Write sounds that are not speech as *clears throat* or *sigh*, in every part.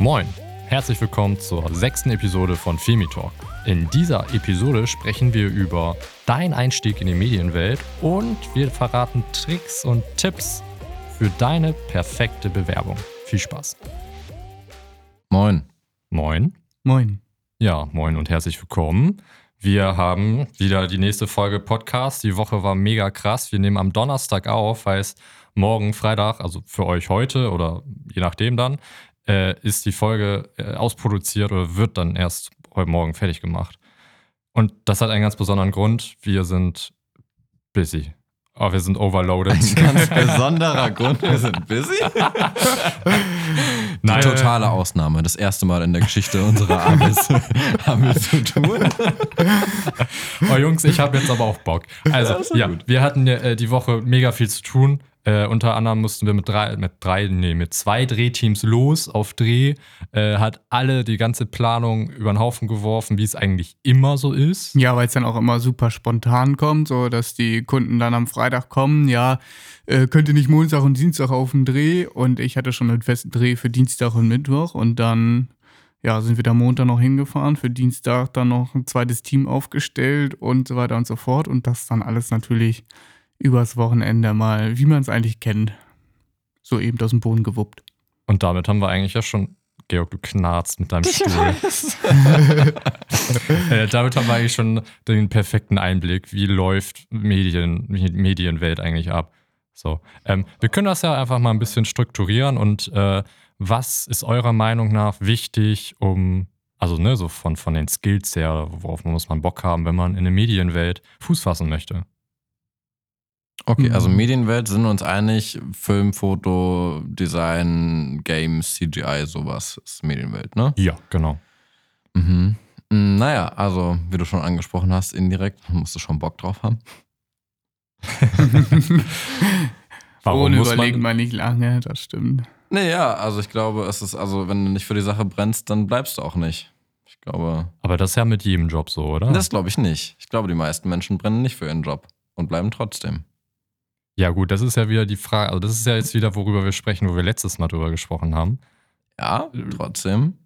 Moin, herzlich willkommen zur sechsten Episode von Filmi Talk. In dieser Episode sprechen wir über deinen Einstieg in die Medienwelt und wir verraten Tricks und Tipps für deine perfekte Bewerbung. Viel Spaß. Moin. Moin. Moin. Ja, moin und herzlich willkommen. Wir haben wieder die nächste Folge Podcast. Die Woche war mega krass. Wir nehmen am Donnerstag auf, heißt morgen Freitag, also für euch heute oder je nachdem dann, äh, ist die Folge äh, ausproduziert oder wird dann erst heute Morgen fertig gemacht. Und das hat einen ganz besonderen Grund. Wir sind busy. Oh, wir sind overloaded. Ein ganz *laughs* besonderer Grund. Wir sind busy. *laughs* Die Nein, totale Ausnahme. Das erste Mal in der Geschichte unserer Arbeit *laughs* haben wir zu tun. Oh Jungs, ich habe jetzt aber auch Bock. Also, ja, gut. wir hatten ja, äh, die Woche mega viel zu tun. Äh, unter anderem mussten wir mit drei, mit drei, nee, mit zwei Drehteams los auf Dreh. Äh, hat alle die ganze Planung über den Haufen geworfen, wie es eigentlich immer so ist. Ja, weil es dann auch immer super spontan kommt, so dass die Kunden dann am Freitag kommen, ja, äh, könnt ihr nicht Montag und Dienstag auf den Dreh und ich hatte schon einen festen Dreh für Dienstag und Mittwoch und dann ja, sind wir da Montag noch hingefahren, für Dienstag dann noch ein zweites Team aufgestellt und so weiter und so fort und das dann alles natürlich übers Wochenende mal, wie man es eigentlich kennt, so eben aus dem Boden gewuppt. Und damit haben wir eigentlich ja schon. Georg, du knarzt mit deinem Stuhl. *laughs* *laughs* äh, damit haben wir eigentlich schon den perfekten Einblick, wie läuft Medien, Medienwelt eigentlich ab. So, ähm, wir können das ja einfach mal ein bisschen strukturieren und äh, was ist eurer Meinung nach wichtig, um, also ne, so von, von den Skills her, worauf muss man Bock haben, wenn man in der Medienwelt Fuß fassen möchte? Okay, also Mhm. Medienwelt sind wir uns einig. Film, Foto, Design, Games, CGI, sowas ist Medienwelt, ne? Ja, genau. Mhm. Mm, Naja, also, wie du schon angesprochen hast, indirekt musst du schon Bock drauf haben. *laughs* Warum Ohne muss überlegt man, man nicht lange, das stimmt. Naja, also ich glaube, es ist, also, wenn du nicht für die Sache brennst, dann bleibst du auch nicht. Ich glaube, aber das ist ja mit jedem Job so, oder? das glaube ich nicht. Ich glaube, die meisten Menschen brennen nicht für ihren Job und bleiben trotzdem. Ja, gut, das ist ja wieder die Frage. Also, das ist ja jetzt wieder, worüber wir sprechen, wo wir letztes Mal drüber gesprochen haben. Ja, trotzdem.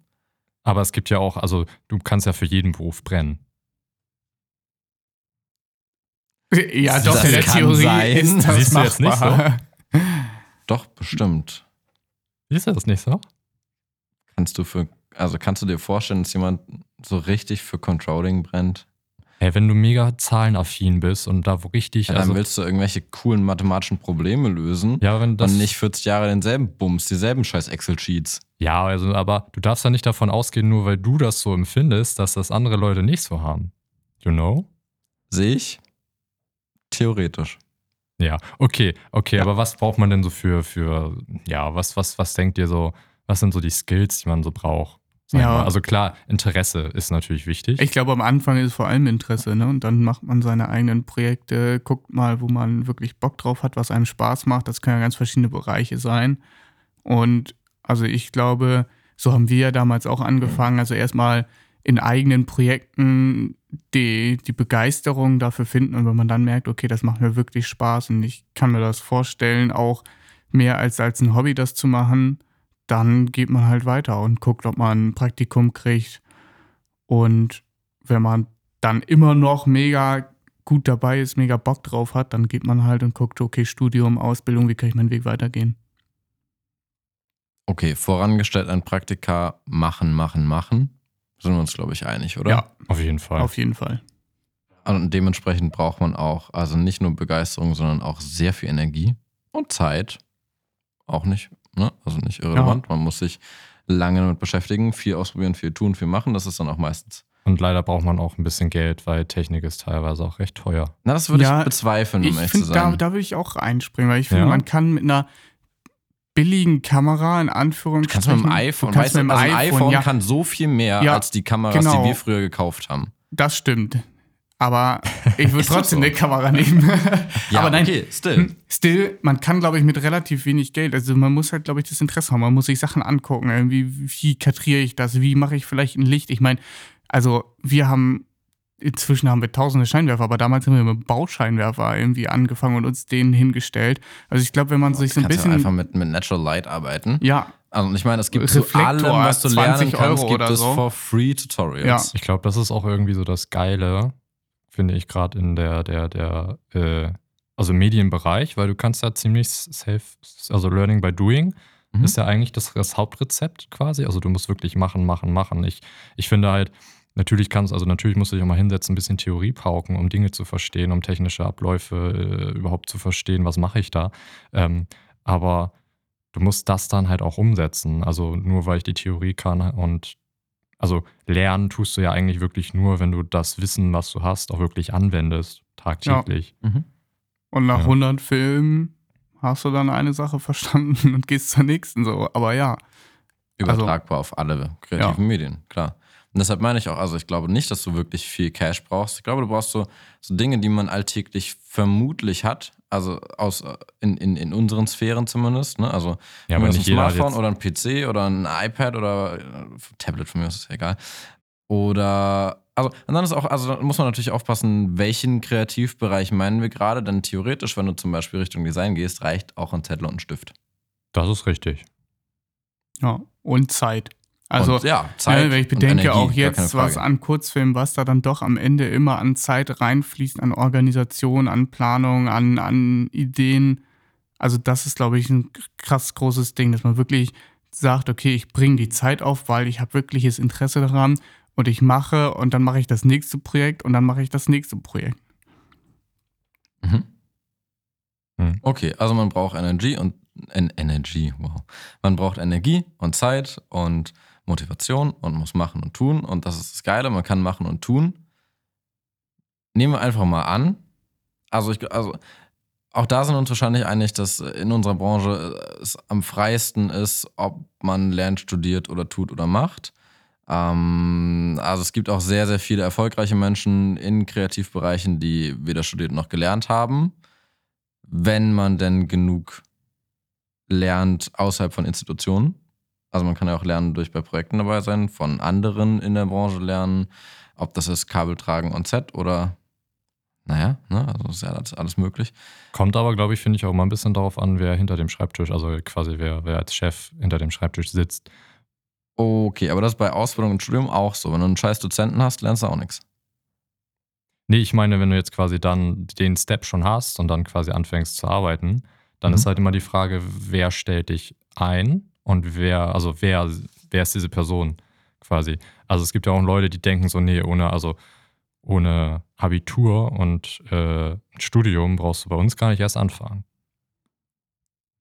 Aber es gibt ja auch, also, du kannst ja für jeden Beruf brennen. Ja, Das doch, in der kann Theorie sein. ist das Siehst du jetzt nicht machbar. *laughs* Doch, bestimmt. Ist das nicht so? Kannst du für, also kannst du dir vorstellen, dass jemand so richtig für Controlling brennt? Hey, wenn du mega zahlenaffin bist und da wo richtig, Ja, dann also, willst du irgendwelche coolen mathematischen Probleme lösen ja, wenn das, und nicht 40 Jahre denselben Bums, dieselben scheiß Excel-Sheets. ja, also, aber du darfst ja nicht davon ausgehen, nur weil du das so empfindest, dass das andere Leute nicht so haben. You know? Sehe ich? Theoretisch. Ja, okay, okay, Ja. aber was braucht man denn so für, für, ja, was, was, was denkt ihr so, was sind so die Skills, die man so braucht? Sag Ja. Also klar, Interesse ist natürlich wichtig. Ich glaube, am Anfang ist vor allem Interesse, ne? Und dann macht man seine eigenen Projekte, guckt mal, wo man wirklich Bock drauf hat, was einem Spaß macht. Das können ja ganz verschiedene Bereiche sein. Und also ich glaube, so haben wir ja damals auch angefangen. Also erstmal in eigenen Projekten die, die Begeisterung dafür finden. Und wenn man dann merkt, okay, das macht mir wirklich Spaß und ich kann mir das vorstellen, auch mehr als als ein Hobby das zu machen, dann geht man halt weiter und guckt, ob man ein Praktikum kriegt. Und wenn man dann immer noch mega gut dabei ist, mega Bock drauf hat, dann geht man halt und guckt, okay, Studium, Ausbildung, wie kann ich meinen Weg weitergehen? Okay, vorangestellt ein Praktika machen, machen, machen. Sind wir uns, glaube ich, einig, oder? Ja, Auf jeden Fall. auf jeden Fall. Und dementsprechend braucht man auch, also nicht nur Begeisterung, sondern auch sehr viel Energie und Zeit. Auch nicht, ne? Also nicht irrelevant. Man muss sich lange damit beschäftigen, viel ausprobieren, viel tun, viel machen. Das ist dann auch meistens. Und leider braucht man auch ein bisschen Geld, weil Technik ist teilweise auch recht teuer. Na, das würde Ja, ich bezweifeln, um Ich ehrlich zu finde, da, sein. da würde ich auch einspringen, weil ich finde, Ja? man kann mit einer billigen Kamera in Du Anführungsstrichen. kannst mit dem iPhone, du kannst weißt du, mit dem also ein iPhone ja, kann so viel mehr Ja, als die Kameras, genau. die wir früher gekauft haben. das stimmt. Aber *laughs* ich würde trotzdem so. eine Kamera nehmen. *laughs* Aber nein, okay, still. Hm, Still, man kann, glaube ich, mit relativ wenig Geld, also man muss halt, glaube ich, das Interesse haben. Man muss sich Sachen angucken. Irgendwie, wie kadriere ich das? Wie mache ich vielleicht ein Licht? Ich meine, also wir haben inzwischen haben wir tausende Scheinwerfer, aber damals haben wir mit Bauscheinwerfer irgendwie angefangen und uns denen hingestellt. Also ich glaube, wenn man sich so ein bisschen. Ja einfach mit, mit Natural Light arbeiten. Ja. Also ich meine, es gibt zu allem, was du lernen kannst, Euro gibt es so. for free Tutorials. Ja. Ich glaube, das ist auch irgendwie so das Geile, finde ich gerade in der, der, der, äh, also Medienbereich, weil du kannst ja ziemlich safe, also Learning by Doing mhm. ist ja eigentlich das, das Hauptrezept quasi. Also du musst wirklich machen, machen, machen. Ich, ich finde halt, Natürlich kannst, also natürlich musst du dich auch mal hinsetzen, ein bisschen Theorie pauken, um Dinge zu verstehen, um technische Abläufe äh, überhaupt zu verstehen, was mache ich da. Ähm, aber du musst das dann halt auch umsetzen. Also nur weil ich die Theorie kann und also lernen tust du ja eigentlich wirklich nur, wenn du das Wissen, was du hast, auch wirklich anwendest, tagtäglich. Ja. Mhm. Und nach ja. 100 Filmen hast du dann eine Sache *laughs* verstanden und gehst zur nächsten so. Aber ja. Übertragbar also, auf alle kreativen ja. Medien, klar. Und deshalb meine ich auch, also ich glaube nicht, dass du wirklich viel Cash brauchst. Ich glaube, du brauchst so, so Dinge, die man alltäglich vermutlich hat, also aus, in, in, in unseren Sphären zumindest. Ne? Also ja, aber ein Smartphone oder ein PC oder ein iPad oder äh, Tablet von mir ist egal. Oder also, und dann ist auch, also da muss man natürlich aufpassen, welchen Kreativbereich meinen wir gerade, denn theoretisch, wenn du zum Beispiel Richtung Design gehst, reicht auch ein Zettel und ein Stift. Das ist richtig. Ja, und Zeit. Also, und, ja, Zeit. Ja, wenn ich bedenke Energie, auch jetzt, was an Kurzfilmen, was da dann doch am Ende immer an Zeit reinfließt, an Organisation, an Planung, an, an Ideen. Also, das ist, glaube ich, ein krass großes Ding, dass man wirklich sagt, okay, ich bringe die Zeit auf, weil ich habe wirkliches Interesse daran und ich mache und dann mache ich das nächste Projekt und dann mache ich das nächste Projekt. Mhm. Hm. Okay, also man braucht Energie und en Energie, wow. Man braucht Energie und Zeit und Motivation und muss machen und tun. Und das ist das Geile, man kann machen und tun. Nehmen wir einfach mal an. Also, ich, also auch da sind uns wahrscheinlich einig, dass in unserer Branche es am freiesten ist, ob man lernt, studiert oder tut oder macht. Ähm, also es gibt auch sehr, sehr viele erfolgreiche Menschen in Kreativbereichen, die weder studiert noch gelernt haben. Wenn man denn genug lernt außerhalb von Institutionen. Also man kann ja auch lernen durch bei Projekten dabei sein, von anderen in der Branche lernen, ob das ist Kabel tragen und Z oder naja, ne, also ist ja alles, alles möglich. Kommt aber, glaube ich, finde ich auch mal ein bisschen darauf an, wer hinter dem Schreibtisch, also quasi wer, wer als Chef hinter dem Schreibtisch sitzt. Okay, aber das ist bei Ausbildung und Studium auch so. Wenn du einen scheiß Dozenten hast, lernst du auch nichts. Nee, ich meine, wenn du jetzt quasi dann den Step schon hast und dann quasi anfängst zu arbeiten, dann mhm. ist halt immer die Frage, wer stellt dich ein und wer, also wer, wer ist diese Person quasi. Also es gibt ja auch Leute, die denken so, nee, ohne, also ohne Abitur und äh, Studium brauchst du bei uns gar nicht erst anfangen.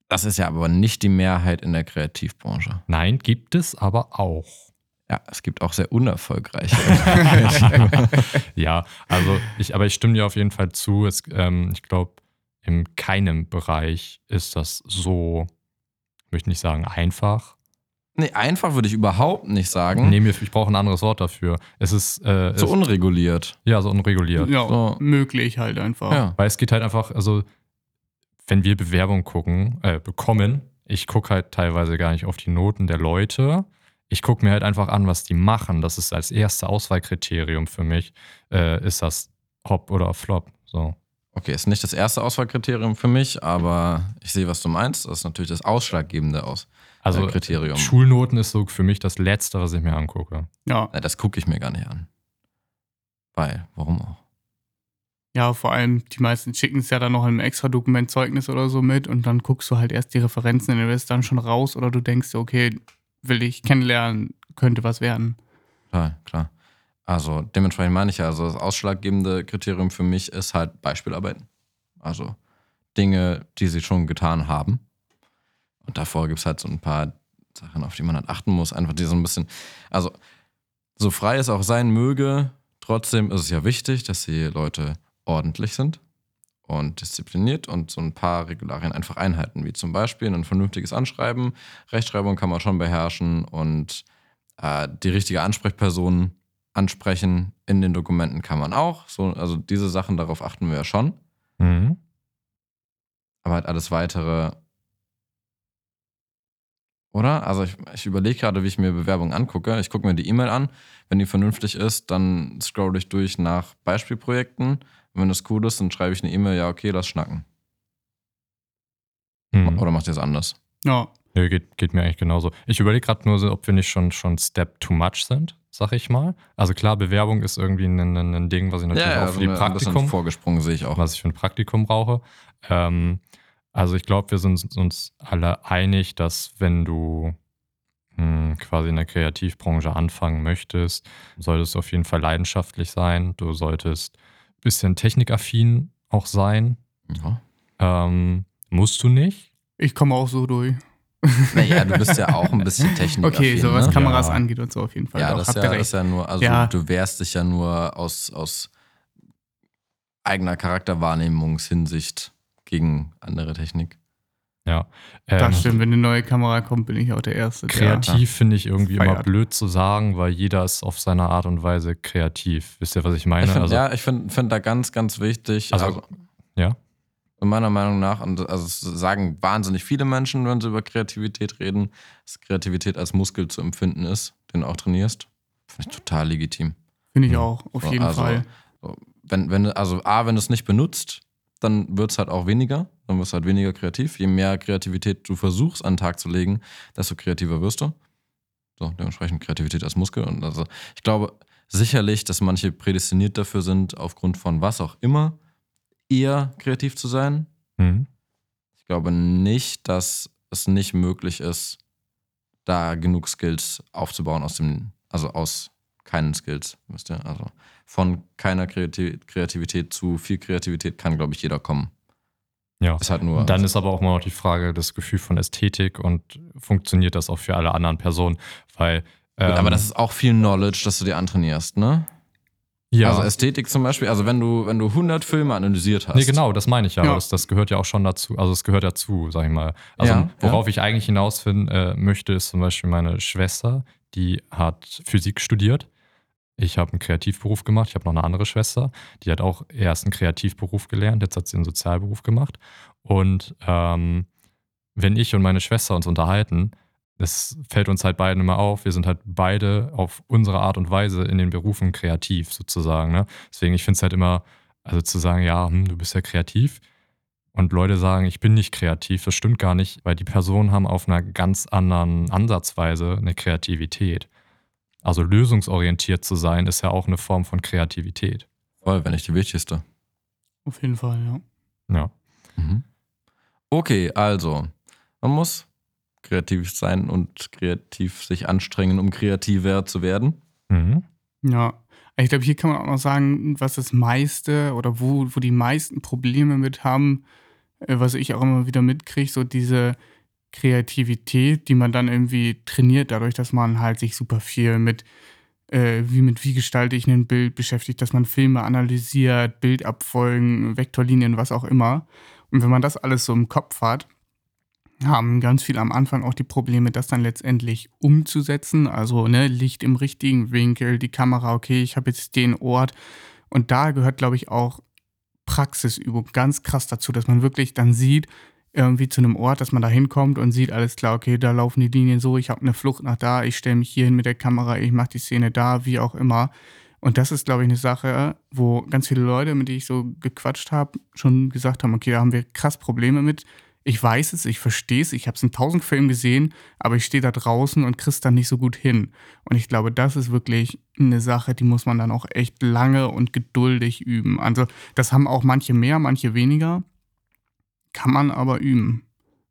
Das ist ja aber nicht die Mehrheit in der Kreativbranche. Nein, gibt es aber auch. Ja, es gibt auch sehr unerfolgreiche. *laughs* ja, also ich, aber ich stimme dir auf jeden Fall zu. Es, ähm, ich glaube, in keinem Bereich ist das so möchte nicht sagen einfach. Nee, einfach würde ich überhaupt nicht sagen. Nee, ich brauche ein anderes Wort dafür. Es ist. Äh, so es, unreguliert. Ja, so unreguliert. Ja, so. möglich halt einfach. Ja. Weil es geht halt einfach, also, wenn wir Bewerbung gucken, äh, bekommen, ich gucke halt teilweise gar nicht auf die Noten der Leute. Ich gucke mir halt einfach an, was die machen. Das ist als erste Auswahlkriterium für mich. Äh, ist das Hop oder Flop? So. Okay, ist nicht das erste Auswahlkriterium für mich, aber ich sehe, was du meinst. Das ist natürlich das ausschlaggebende Aus also, Kriterium. Schulnoten ist so für mich das Letzte, was ich mir angucke. Ja. Das gucke ich mir gar nicht an. Weil, warum auch? Ja, vor allem, die meisten schicken es ja dann noch in einem extra Dokumentzeugnis oder so mit und dann guckst du halt erst die Referenzen und du bist dann schon raus oder du denkst, okay, will ich kennenlernen, könnte was werden. Klar, klar. Also dementsprechend meine ich ja, also das ausschlaggebende Kriterium für mich ist halt Beispielarbeiten. Also Dinge, die sie schon getan haben. Und davor gibt es halt so ein paar Sachen, auf die man halt achten muss. Einfach die so ein bisschen, also so frei es auch sein möge, trotzdem ist es ja wichtig, dass die Leute ordentlich sind und diszipliniert und so ein paar Regularien einfach einhalten, wie zum Beispiel ein vernünftiges Anschreiben. Rechtschreibung kann man schon beherrschen und äh, die richtige Ansprechperson ansprechen in den Dokumenten kann man auch. So, also diese Sachen, darauf achten wir ja schon. Mhm. Aber halt alles weitere Oder? Also ich, ich überlege gerade, wie ich mir Bewerbungen angucke. Ich gucke mir die E-Mail an. Wenn die vernünftig ist, dann scroll ich durch nach Beispielprojekten. Und wenn das cool ist, dann schreibe ich eine E-Mail, ja, okay, lass schnacken. Hm. Oder macht ihr es anders? Ja. Nö, geht, geht mir eigentlich genauso. Ich überlege gerade nur so, ob wir nicht schon, schon Step too much sind, sag ich mal. Also klar, Bewerbung ist irgendwie ein, ein, ein Ding, was ich natürlich auch für die also Praktikum, vorgesprungen sehe ich auch. was ich für ein Praktikum brauche. Ähm, also ich glaube, wir sind uns alle einig, dass wenn du hm, quasi in der Kreativbranche anfangen möchtest, solltest du auf jeden Fall leidenschaftlich sein. Du solltest ein bisschen technikaffin auch sein. Ja. Ähm, musst du nicht. Ich komme auch so durch. Naja, du bist ja auch ein bisschen Technik. Okay, so was ne? Kameras Ja. angeht und so auf jeden Fall. Ja, Doch, das ja, recht. das ist ja nur, also Ja. du wehrst dich ja nur aus, aus eigener Charakterwahrnehmungshinsicht gegen andere Technik. Ja. Ähm, Das stimmt, wenn eine neue Kamera kommt, bin ich auch der Erste. der- Kreativ finde ich irgendwie immer Feiert. blöd zu sagen, weil jeder ist auf seine Art und Weise kreativ. Wisst ihr, was ich meine? Ich find, also, ja, ich finde find da ganz, ganz wichtig, Also, also, ja. Meiner Meinung nach, und also sagen wahnsinnig viele Menschen, wenn sie über Kreativität reden, dass Kreativität als Muskel zu empfinden ist, den du auch trainierst. Finde ich total legitim. Finde ich auch, auf So, jeden also, Fall. Wenn, wenn, also A, wenn du es nicht benutzt, dann wird es halt auch weniger. Dann wirst du halt weniger kreativ. Je mehr Kreativität du versuchst an den Tag zu legen, desto kreativer wirst du. So, dementsprechend Kreativität als Muskel. Und also ich glaube sicherlich, dass manche prädestiniert dafür sind, aufgrund von was auch immer, eher kreativ zu sein. Mhm. Ich glaube nicht, dass es nicht möglich ist, da genug Skills aufzubauen aus dem, also aus keinen Skills, wisst ihr? Also von keiner Kreati- Kreativität zu viel Kreativität kann, glaube ich, jeder kommen. Ja. Ist halt nur. Dann ist aber auch mal noch die Frage, das Gefühl von Ästhetik und funktioniert das auch für alle anderen Personen? Weil. Ähm, aber das ist auch viel Knowledge, das du dir antrainierst, ne? Ja. Also Ästhetik zum Beispiel, also wenn du, wenn du 100 Filme analysiert hast. Nee, genau, das meine ich ja. Ja. Das, das gehört ja auch schon dazu. Also, es gehört dazu, sag ich mal. Also, Ja, worauf ich eigentlich hinaus finden, äh, möchte, ist zum Beispiel meine Schwester, die hat Physik studiert. Ich habe einen Kreativberuf gemacht. Ich habe noch eine andere Schwester, die hat auch erst einen Kreativberuf gelernt. Jetzt hat sie einen Sozialberuf gemacht. Und ähm, wenn ich und meine Schwester uns unterhalten, das fällt uns halt beiden immer auf. Wir sind halt beide auf unsere Art und Weise in den Berufen kreativ sozusagen. Ne? Deswegen, ich finde es halt immer, also zu sagen, ja, hm, du bist ja kreativ. Und Leute sagen, ich bin nicht kreativ, das stimmt gar nicht, weil die Personen haben auf einer ganz anderen Ansatzweise eine Kreativität. Also lösungsorientiert zu sein, ist ja auch eine Form von Kreativität. Voll, wenn nicht die wichtigste. Auf jeden Fall, ja. Ja. Mhm. Okay, also, man muss kreativ sein und kreativ sich anstrengen, um kreativer zu werden. Mhm. Ja. Ich glaube, hier kann man auch noch sagen, was das meiste oder wo, wo die meisten Probleme mit haben, äh, was ich auch immer wieder mitkriege, so diese Kreativität, die man dann irgendwie trainiert, dadurch, dass man halt sich super viel mit, äh, wie mit wie gestalte ich ein Bild beschäftigt, dass man Filme analysiert, Bildabfolgen, Vektorlinien, was auch immer. Und wenn man das alles so im Kopf hat, haben ganz viel am Anfang auch die Probleme, das dann letztendlich umzusetzen. Also ne, Licht im richtigen Winkel, die Kamera, okay, ich habe jetzt den Ort. Und da gehört, glaube ich, auch Praxisübung ganz krass dazu, dass man wirklich dann sieht, irgendwie zu einem Ort, dass man da hinkommt und sieht, alles klar, okay, da laufen die Linien so, ich habe eine Flucht nach da, ich stelle mich hier hin mit der Kamera, ich mache die Szene da, wie auch immer. Und das ist, glaube ich, eine Sache, wo ganz viele Leute, mit denen ich so gequatscht habe, schon gesagt haben, okay, da haben wir krass Probleme mit. Ich weiß es, ich verstehe es, ich habe es in tausend Filmen gesehen, aber ich stehe da draußen und krieg's dann nicht so gut hin. Und ich glaube, das ist wirklich eine Sache, die muss man dann auch echt lange und geduldig üben. Also das haben auch manche mehr, manche weniger. Kann man aber üben.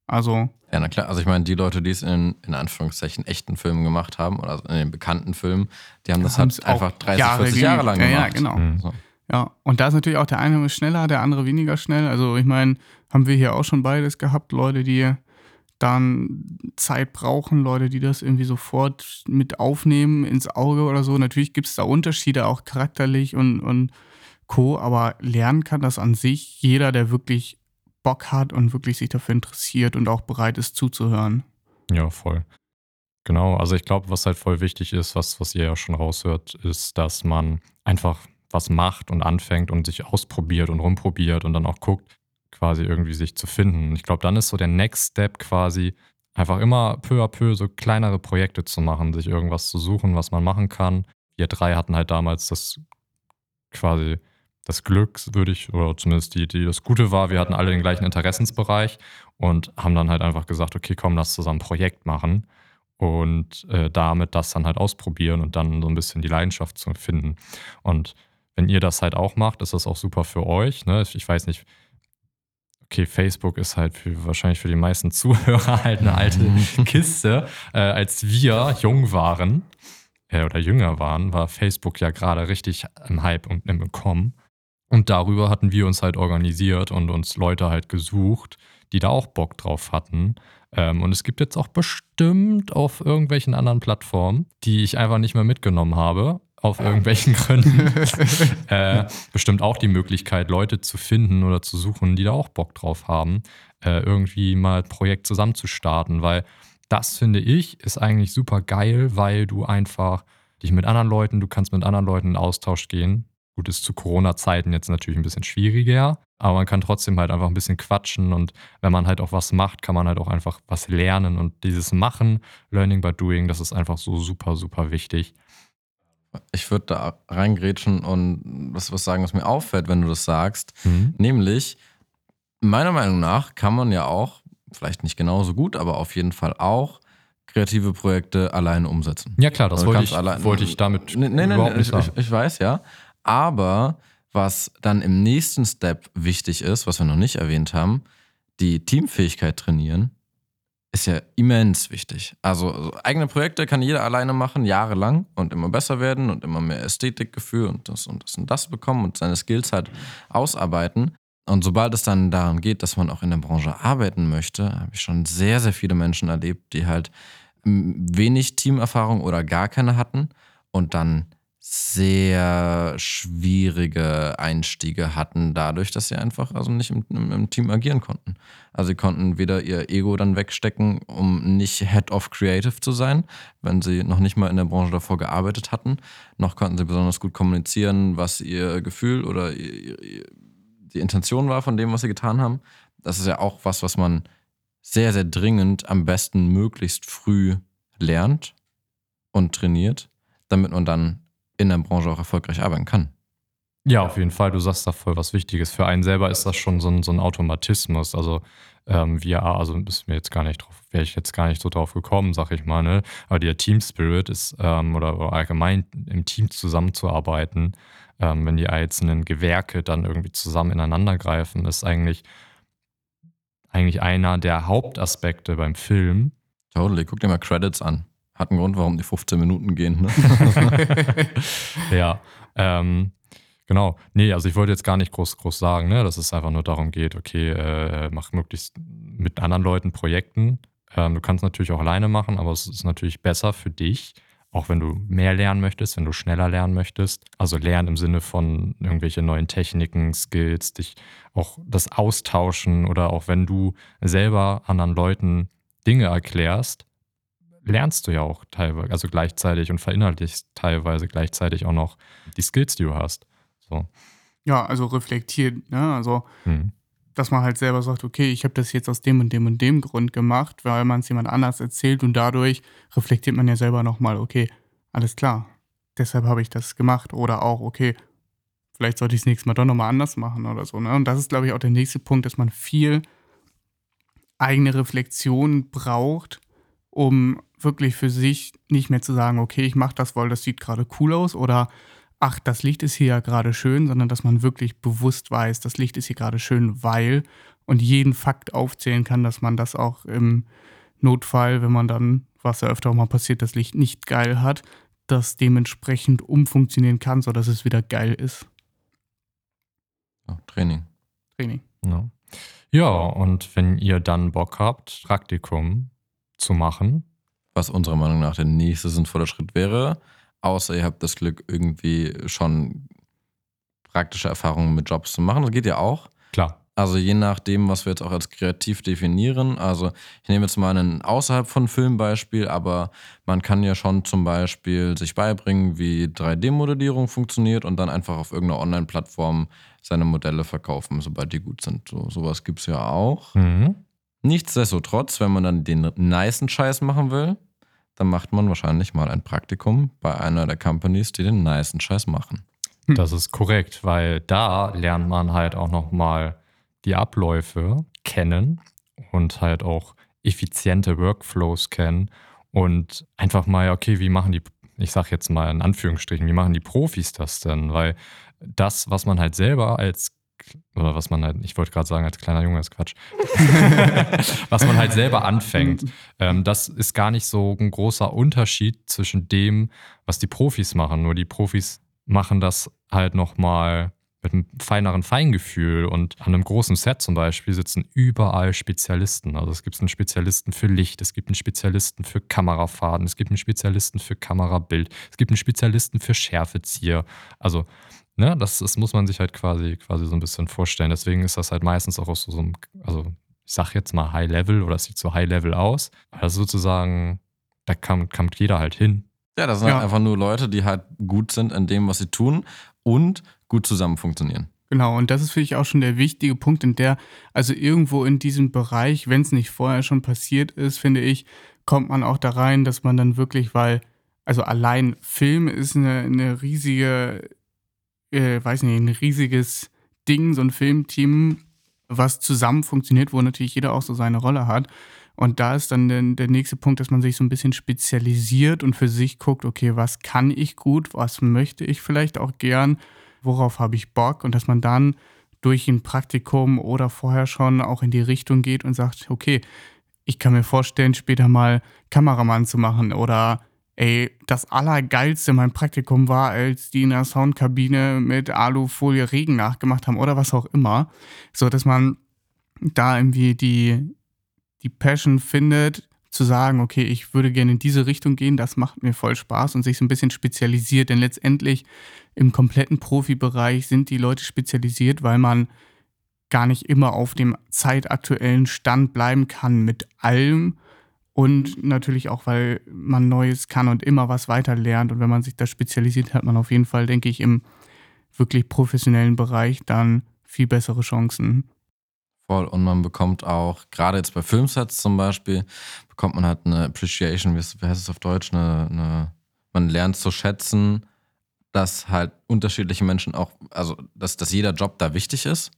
Also, Ja, na klar. Also ich meine, die Leute, die es in, in Anführungszeichen echten Filmen gemacht haben, oder also in den bekannten Filmen, die haben das halt einfach auch 30, Jahre 40 Jahre lang geübt. Ja, gemacht. ja, genau. Mhm. So. ja. Und da ist natürlich auch der eine schneller, der andere weniger schnell. Also, ich meine, haben wir hier auch schon beides gehabt. Leute, die dann Zeit brauchen, Leute, die das irgendwie sofort mit aufnehmen ins Auge oder so. Natürlich gibt es da Unterschiede, auch charakterlich und, und Co. Aber lernen kann das an sich jeder, der wirklich Bock hat und wirklich sich dafür interessiert und auch bereit ist zuzuhören. Ja, voll. Genau, also ich glaube, was halt voll wichtig ist, was, was ihr ja schon raushört, ist, dass man einfach was macht und anfängt und sich ausprobiert und rumprobiert und dann auch guckt, quasi irgendwie sich zu finden. Und ich glaube, dann ist so der Next Step quasi, einfach immer peu à peu so kleinere Projekte zu machen, sich irgendwas zu suchen, was man machen kann. Wir drei hatten halt damals das quasi das Glück, würde ich, oder zumindest die, die das Gute war, wir hatten alle den gleichen Interessensbereich und haben dann halt einfach gesagt, okay, komm, lass zusammen ein Projekt machen und äh, damit das dann halt ausprobieren und dann so ein bisschen die Leidenschaft zu finden. Und wenn ihr das halt auch macht, ist das auch super für euch. Ne? Ich weiß nicht, okay, Facebook ist halt für, wahrscheinlich für die meisten *laughs* Zuhörer halt eine alte *laughs* Kiste. Äh, als wir jung waren äh, oder jünger waren, war Facebook ja gerade richtig im Hype und im Kommen. Und darüber hatten wir uns halt organisiert und uns Leute halt gesucht, die da auch Bock drauf hatten. Ähm, und es gibt jetzt auch bestimmt auf irgendwelchen anderen Plattformen, die ich einfach nicht mehr mitgenommen habe, auf irgendwelchen *laughs* Gründen, äh, bestimmt auch die Möglichkeit, Leute zu finden oder zu suchen, die da auch Bock drauf haben, äh, irgendwie mal ein Projekt zusammen zu starten, weil das finde ich ist eigentlich super geil, weil du einfach dich mit anderen Leuten, du kannst mit anderen Leuten in Austausch gehen. Gut, ist zu Corona-Zeiten jetzt natürlich ein bisschen schwieriger, aber man kann trotzdem halt einfach ein bisschen quatschen und wenn man halt auch was macht, kann man halt auch einfach was lernen und dieses Machen, Learning by Doing, das ist einfach so super, super wichtig. Ich würde da reingrätschen und was, was sagen, was mir auffällt, wenn du das sagst. Mhm. Nämlich, meiner Meinung nach kann man ja auch, vielleicht nicht genauso gut, aber auf jeden Fall auch kreative Projekte alleine umsetzen. Ja klar, das also wollte, ich, allein, wollte ich damit nee, nee, überhaupt nee, nicht sagen. Ich, ich weiß, ja. Aber was dann im nächsten Step wichtig ist, was wir noch nicht erwähnt haben, die Teamfähigkeit trainieren ist ja immens wichtig. Also, also, eigene Projekte kann jeder alleine machen, jahrelang und immer besser werden und immer mehr Ästhetikgefühl und das und das und das bekommen und seine Skills halt ausarbeiten. Und sobald es dann darum geht, dass man auch in der Branche arbeiten möchte, habe ich schon sehr, sehr viele Menschen erlebt, die halt wenig Teamerfahrung oder gar keine hatten und dann sehr schwierige Einstiege hatten, dadurch, dass sie einfach also nicht im, im, Team agieren konnten. Also sie konnten weder ihr Ego dann wegstecken, um nicht Head of Creative zu sein, wenn sie noch nicht mal in der Branche davor gearbeitet hatten, noch konnten sie besonders gut kommunizieren, was ihr Gefühl oder ihr, ihr, die Intention war von dem, was sie getan haben. Das ist ja auch was, was man sehr, sehr dringend am besten möglichst früh lernt und trainiert, damit man dann in der Branche auch erfolgreich arbeiten kann. Ja, auf jeden Fall. Du sagst da voll was Wichtiges. Für einen selber ist das schon so ein, so ein Automatismus. Also ähm, VR, also ist mir jetzt gar nicht drauf, wäre ich jetzt gar nicht so drauf gekommen, sag ich mal. Ne? Aber der Team Spirit ist, ähm, oder, oder, allgemein im Team zusammenzuarbeiten, ähm, wenn die einzelnen Gewerke dann irgendwie zusammen ineinander greifen, ist eigentlich, eigentlich einer der Hauptaspekte beim Film. Totally. Guck dir mal Credits an. Hat einen Grund, warum die 15 Minuten gehen. Ne? *laughs* ja, ähm, genau. Nee, also ich wollte jetzt gar nicht groß, groß sagen, ne, dass es einfach nur darum geht, okay, äh, mach möglichst mit anderen Leuten Projekten. Ähm, du kannst natürlich auch alleine machen, aber es ist natürlich besser für dich, auch wenn du mehr lernen möchtest, wenn du schneller lernen möchtest. Also lernen im Sinne von irgendwelche neuen Techniken, Skills, dich auch das Austauschen oder auch wenn du selber anderen Leuten Dinge erklärst, lernst du ja auch teilweise, also gleichzeitig und verinnerlichst teilweise gleichzeitig auch noch die Skills, die du hast. So. Ja, also reflektiert, ne? Also, hm. dass man halt selber sagt, okay, ich habe das jetzt aus dem und dem und dem Grund gemacht, weil man es jemand anders erzählt und dadurch reflektiert man ja selber nochmal, okay, alles klar, deshalb habe ich das gemacht. Oder auch, okay, vielleicht sollte ich es nächstes Mal doch nochmal anders machen oder so. Ne? Und das ist, glaube ich, auch der nächste Punkt, dass man viel eigene Reflexion braucht, um wirklich für sich nicht mehr zu sagen, okay, ich mache das, weil das sieht gerade cool aus oder ach, das Licht ist hier ja gerade schön, sondern dass man wirklich bewusst weiß, das Licht ist hier gerade schön, weil und jeden Fakt aufzählen kann, dass man das auch im Notfall, wenn man dann, was ja öfter auch mal passiert, das Licht nicht geil hat, das dementsprechend umfunktionieren kann, sodass es wieder geil ist. Ja, Training. Training. Ja. ja, und wenn ihr dann Bock habt, Praktikum zu machen, was unserer Meinung nach der nächste sinnvolle Schritt wäre. Außer ihr habt das Glück, irgendwie schon praktische Erfahrungen mit Jobs zu machen. Das geht ja auch. Klar. Also je nachdem, was wir jetzt auch als kreativ definieren. Also ich nehme jetzt mal ein außerhalb von Filmbeispiel, aber man kann ja schon zum Beispiel sich beibringen, wie 3D-Modellierung funktioniert und dann einfach auf irgendeiner Online-Plattform seine Modelle verkaufen, sobald die gut sind. So, sowas gibt es ja auch. Mhm. Nichtsdestotrotz, wenn man dann den nicen Scheiß machen will, dann macht man wahrscheinlich mal ein Praktikum bei einer der Companies, die den nicen Scheiß machen. Hm. Das ist korrekt, weil da lernt man halt auch nochmal die Abläufe kennen und halt auch effiziente Workflows kennen und einfach mal, okay, wie machen die, ich sag jetzt mal in Anführungsstrichen, wie machen die Profis das denn? Weil das, was man halt selber als oder was man halt, ich wollte gerade sagen, als kleiner Junge ist Quatsch, *laughs* was man halt selber anfängt. Ähm, das ist gar nicht so ein großer Unterschied zwischen dem, was die Profis machen. Nur die Profis machen das halt nochmal mit einem feineren Feingefühl und an einem großen Set zum Beispiel sitzen überall Spezialisten. Also es gibt einen Spezialisten für Licht, es gibt einen Spezialisten für Kamerafaden, es gibt einen Spezialisten für Kamerabild, es gibt einen Spezialisten für Schärfezieher. Also ne, das, das muss man sich halt quasi, quasi so ein bisschen vorstellen. Deswegen ist das halt meistens auch aus so einem, also ich sag jetzt mal High Level oder es sieht so High Level aus. Also sozusagen, da kommt, kommt jeder halt hin. Ja, das sind ja. halt einfach nur Leute, die halt gut sind in dem, was sie tun und gut zusammen funktionieren. Genau, und das ist für mich auch schon der wichtige Punkt, in der, also irgendwo in diesem Bereich, wenn es nicht vorher schon passiert ist, finde ich, kommt man auch da rein, dass man dann wirklich, weil, also allein Film ist eine, eine riesige äh, weiß nicht, ein riesiges Ding, so ein Filmteam, was zusammen funktioniert, wo natürlich jeder auch so seine Rolle hat. Und da ist dann der, der, nächste Punkt, dass man sich so ein bisschen spezialisiert und für sich guckt, okay, was kann ich gut, was möchte ich vielleicht auch gern, worauf habe ich Bock und dass man dann durch ein Praktikum oder vorher schon auch in die Richtung geht und sagt, okay, ich kann mir vorstellen, später mal Kameramann zu machen oder Ey, das Allergeilste in meinem Praktikum war, als die in der Soundkabine mit Alufolie Regen nachgemacht haben oder was auch immer. So, dass man da irgendwie die, die Passion findet, zu sagen, okay, ich würde gerne in diese Richtung gehen, das macht mir voll Spaß und sich so ein bisschen spezialisiert, denn letztendlich im kompletten Profibereich sind die Leute spezialisiert, weil man gar nicht immer auf dem zeitaktuellen Stand bleiben kann mit allem und natürlich auch, weil man Neues kann und immer was weiter lernt. Und wenn man sich da spezialisiert, hat man auf jeden Fall, denke ich, im wirklich professionellen Bereich dann viel bessere Chancen. Voll. Und man bekommt auch, gerade jetzt bei Filmsets zum Beispiel, bekommt man halt eine Appreciation, wie heißt es auf Deutsch? Eine, eine, man lernt zu schätzen, dass halt unterschiedliche Menschen auch, also dass, dass jeder Job da wichtig ist.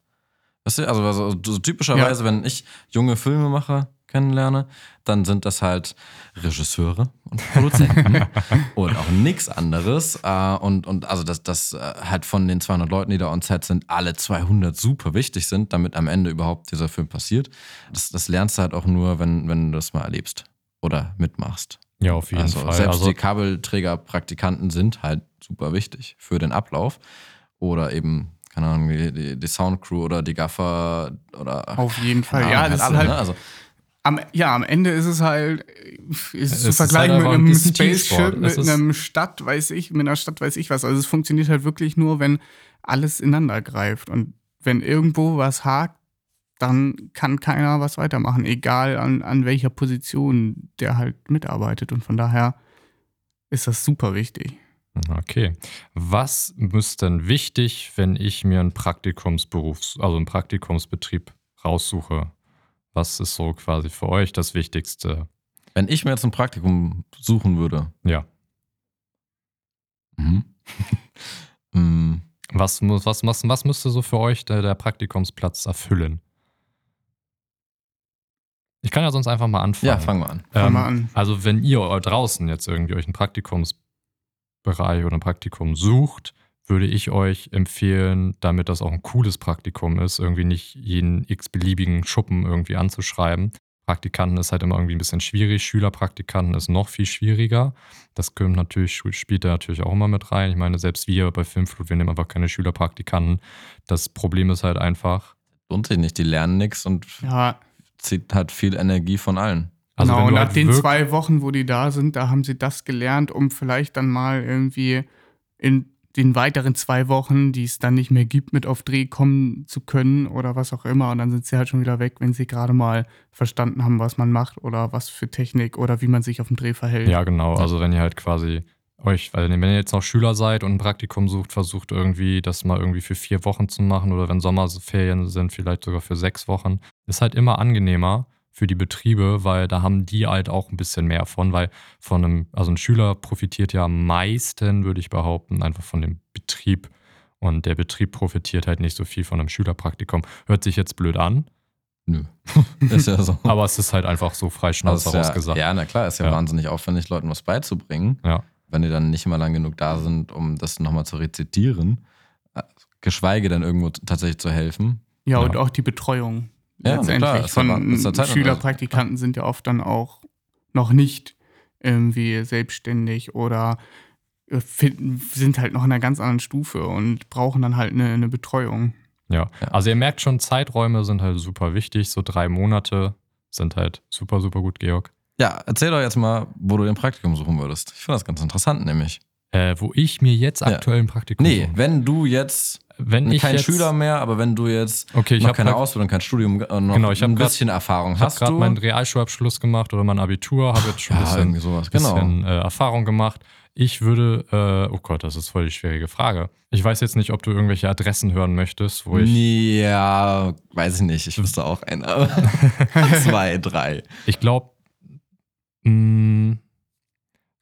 Weißt du, also, also so typischerweise, ja. wenn ich junge Filme mache, kennenlerne, dann sind das halt Regisseure und *laughs* Produzenten und auch nichts anderes. Äh, und, und also, dass das äh, halt von den 200 Leuten, die da on set sind, alle 200 super wichtig sind, damit am Ende überhaupt dieser Film passiert. Das, das lernst du halt auch nur, wenn, wenn du das mal erlebst oder mitmachst. Ja, auf jeden also, Fall. Selbst also, die Kabelträgerpraktikanten sind halt super wichtig für den Ablauf. Oder eben keine Ahnung, die, die, Soundcrew oder die Gaffer oder. Auf jeden Fall, Ahnung, ja, halt das ist halt. Ne? Also, am, ja, am Ende ist es halt, ist es zu vergleichen halt mit einem Spaceship, mit einem Stadt, weiß ich, mit einer Stadt, weiß ich was. Also es funktioniert halt wirklich nur, wenn alles ineinander greift. Und wenn irgendwo was hakt, dann kann keiner was weitermachen, egal an, an welcher Position der halt mitarbeitet. Und von daher ist das super wichtig. Okay. Was müsste denn wichtig, wenn ich mir einen Praktikumsberuf, also einen Praktikumsbetrieb raussuche? Was ist so quasi für euch das Wichtigste? Wenn ich mir jetzt ein Praktikum suchen würde. Ja. Mhm. Mm. *laughs* was, muss, was, was, was müsste so für euch der, der Praktikumsplatz erfüllen? Ich kann ja sonst einfach mal anfangen. Ja, fangen wir an. Ähm, Fang mal an. Also, wenn ihr draußen jetzt irgendwie euch einen Praktikumsbereich oder ein Praktikum sucht, würde ich euch empfehlen, damit das auch ein cooles Praktikum ist, irgendwie nicht jeden x-beliebigen Schuppen irgendwie anzuschreiben. Praktikanten ist halt immer irgendwie ein bisschen schwierig, Schülerpraktikanten ist noch viel schwieriger. Das kommt natürlich, spielt da natürlich auch immer mit rein. Ich meine, selbst wir bei Filmflut, wir nehmen einfach keine Schülerpraktikanten. Das Problem ist halt einfach. Lohnt sich nicht, die lernen nichts und ja. zieht halt viel Energie von allen. Also genau, nach halt den zwei Wochen, wo die da sind, da haben sie das gelernt, um vielleicht dann mal irgendwie in den weiteren zwei Wochen, die es dann nicht mehr gibt, mit auf Dreh kommen zu können oder was auch immer. Und dann sind sie halt schon wieder weg, wenn sie gerade mal verstanden haben, was man macht oder was für Technik oder wie man sich auf dem Dreh verhält. Ja, genau. Also wenn ihr halt quasi euch, weil wenn ihr jetzt noch Schüler seid und ein Praktikum sucht, versucht irgendwie das mal irgendwie für vier Wochen zu machen oder wenn Sommerferien sind, vielleicht sogar für sechs Wochen, ist halt immer angenehmer, für die Betriebe, weil da haben die halt auch ein bisschen mehr von, weil von einem, also ein Schüler profitiert ja am meisten, würde ich behaupten, einfach von dem Betrieb. Und der Betrieb profitiert halt nicht so viel von einem Schülerpraktikum. Hört sich jetzt blöd an. Nö. *laughs* ist ja so. Aber es ist halt einfach so freischnauze Also rausgesagt. ja, ja, na klar, ist ja, Ja. wahnsinnig aufwendig, Leuten was beizubringen. Ja. Wenn die dann nicht mal lang genug da sind, um das nochmal zu rezitieren, äh, geschweige denn irgendwo tatsächlich zu helfen. Ja, Ja. und auch die Betreuung. Ja, letztendlich klar, von Schülerpraktikanten sind ja oft dann auch noch nicht irgendwie selbstständig oder äh, sind halt noch in einer ganz anderen Stufe und brauchen dann halt eine, eine Betreuung. Ja. Ja. Also ihr merkt schon, Zeiträume sind halt super wichtig. So drei Monate sind halt super, super gut, Georg. Ja, erzähl doch jetzt mal, wo du den Praktikum suchen würdest. Ich finde das ganz interessant, nämlich. Äh, wo ich mir jetzt aktuell ein Praktikum Nee, suche. wenn du jetzt wenn ich kein jetzt, Schüler mehr, aber wenn du jetzt Okay, ich noch habe keine grad- Ausbildung, kein Studium und noch Genau, ich ein grad- bisschen Erfahrung Ich habe hast gerade meinen Realschulabschluss gemacht oder mein Abitur, habe jetzt schon ein ja, bisschen, irgendwie sowas. Genau. bisschen äh, Erfahrung gemacht. Ich würde, äh, oh Gott, das ist voll die schwierige Frage. Ich weiß jetzt nicht, ob du irgendwelche Adressen hören möchtest, wo ich. ja, weiß ich nicht. Ich wüsste auch eine. aber *laughs* Zwei, drei. Ich glaube,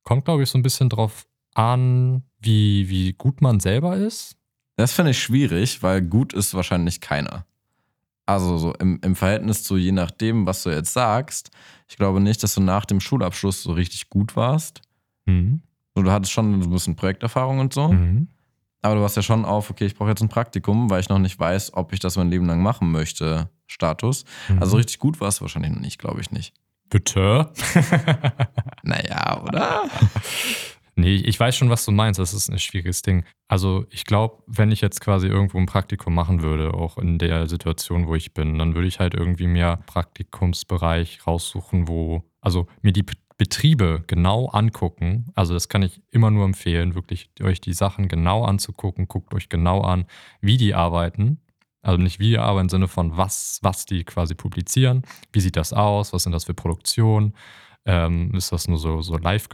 kommt, glaube ich, so ein bisschen drauf an, wie, wie gut man selber ist. Das finde ich schwierig, weil gut ist wahrscheinlich keiner. Also so im, im Verhältnis zu je nachdem, was du jetzt sagst. Ich glaube nicht, dass du nach dem Schulabschluss so richtig gut warst. Mhm. So, Du hattest schon so ein bisschen Projekterfahrung und so. Mhm. Aber du warst ja schon auf, okay, ich brauche jetzt ein Praktikum, weil ich noch nicht weiß, ob ich das mein Leben lang machen möchte. Status. Mhm. Also richtig gut warst du wahrscheinlich noch nicht, glaube ich nicht. Bitte? *laughs* Naja, oder? *laughs* Nee, ich weiß schon, was du meinst. Das ist ein schwieriges Ding. Also, ich glaube, wenn ich jetzt quasi irgendwo ein Praktikum machen würde, auch in der Situation, wo ich bin, dann würde ich halt irgendwie mir Praktikumsbereich raussuchen, wo, also mir die Betriebe genau angucken. Also, das kann ich immer nur empfehlen, wirklich euch die Sachen genau anzugucken. Guckt euch genau an, wie die arbeiten. Also nicht wie, aber im Sinne von was, was die quasi publizieren. Wie sieht das aus? Was sind das für Produktionen? Ähm, ist das nur so, so live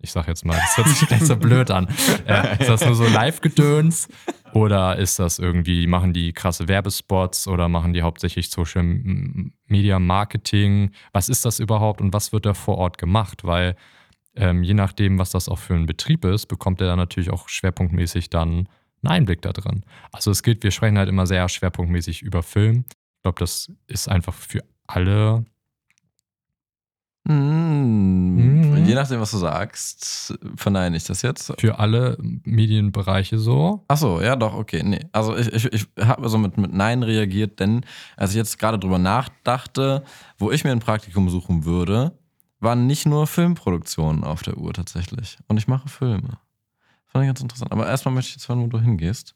ich sag jetzt mal, das hört sich gleich so blöd an. *laughs* Äh, ist das nur so Live-Gedöns? Oder ist das irgendwie, machen die krasse Werbespots oder machen die hauptsächlich Social Media Marketing? Was ist das überhaupt und was wird da vor Ort gemacht? Weil ähm, je nachdem, was das auch für ein Betrieb ist, bekommt er dann natürlich auch schwerpunktmäßig dann einen Einblick da drin. Also es gilt, wir sprechen halt immer sehr schwerpunktmäßig über Film. Ich glaube, das ist einfach für alle Mm, Mhm. Je nachdem, was du sagst, verneine ich das jetzt. für alle Medienbereiche so. Achso, ja, doch, okay. Nee. Also ich, ich, ich habe so mit, mit Nein reagiert, denn als ich jetzt gerade drüber nachdachte, wo ich mir ein Praktikum suchen würde, waren nicht nur Filmproduktionen auf der Uhr tatsächlich. Und ich mache Filme. Fand ich ganz interessant. Aber erstmal möchte ich jetzt hören, wo du hingehst.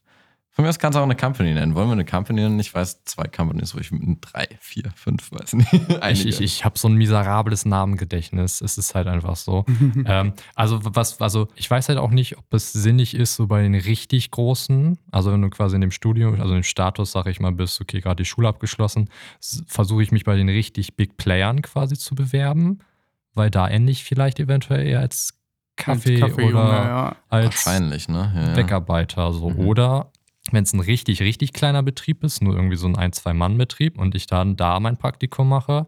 Von mir aus kannst du auch eine Company nennen. Wollen wir eine Company nennen? Ich weiß zwei Companies, wo ich drei, vier, fünf, weiß nicht. *laughs* Ich, Einige. ich, ich habe so ein miserables Namengedächtnis. Es ist halt einfach so. *laughs* ähm, also, was, also ich weiß halt auch nicht, ob es sinnig ist, so bei den richtig großen, also wenn du quasi in dem Studium, also im Status, sag ich mal, bist, okay, gerade die Schule abgeschlossen, versuche ich mich bei den richtig Big Playern quasi zu bewerben, weil da ende ich vielleicht eventuell eher als Kaffee, Kaffeejunge, oder ja. als Wahrscheinlich, ne? Ja, ja. Bäckerarbeiter. So. Mhm. Oder wenn es ein richtig, richtig kleiner Betrieb ist, nur irgendwie so ein ein-, zwei-Mann-Betrieb und ich dann da mein Praktikum mache,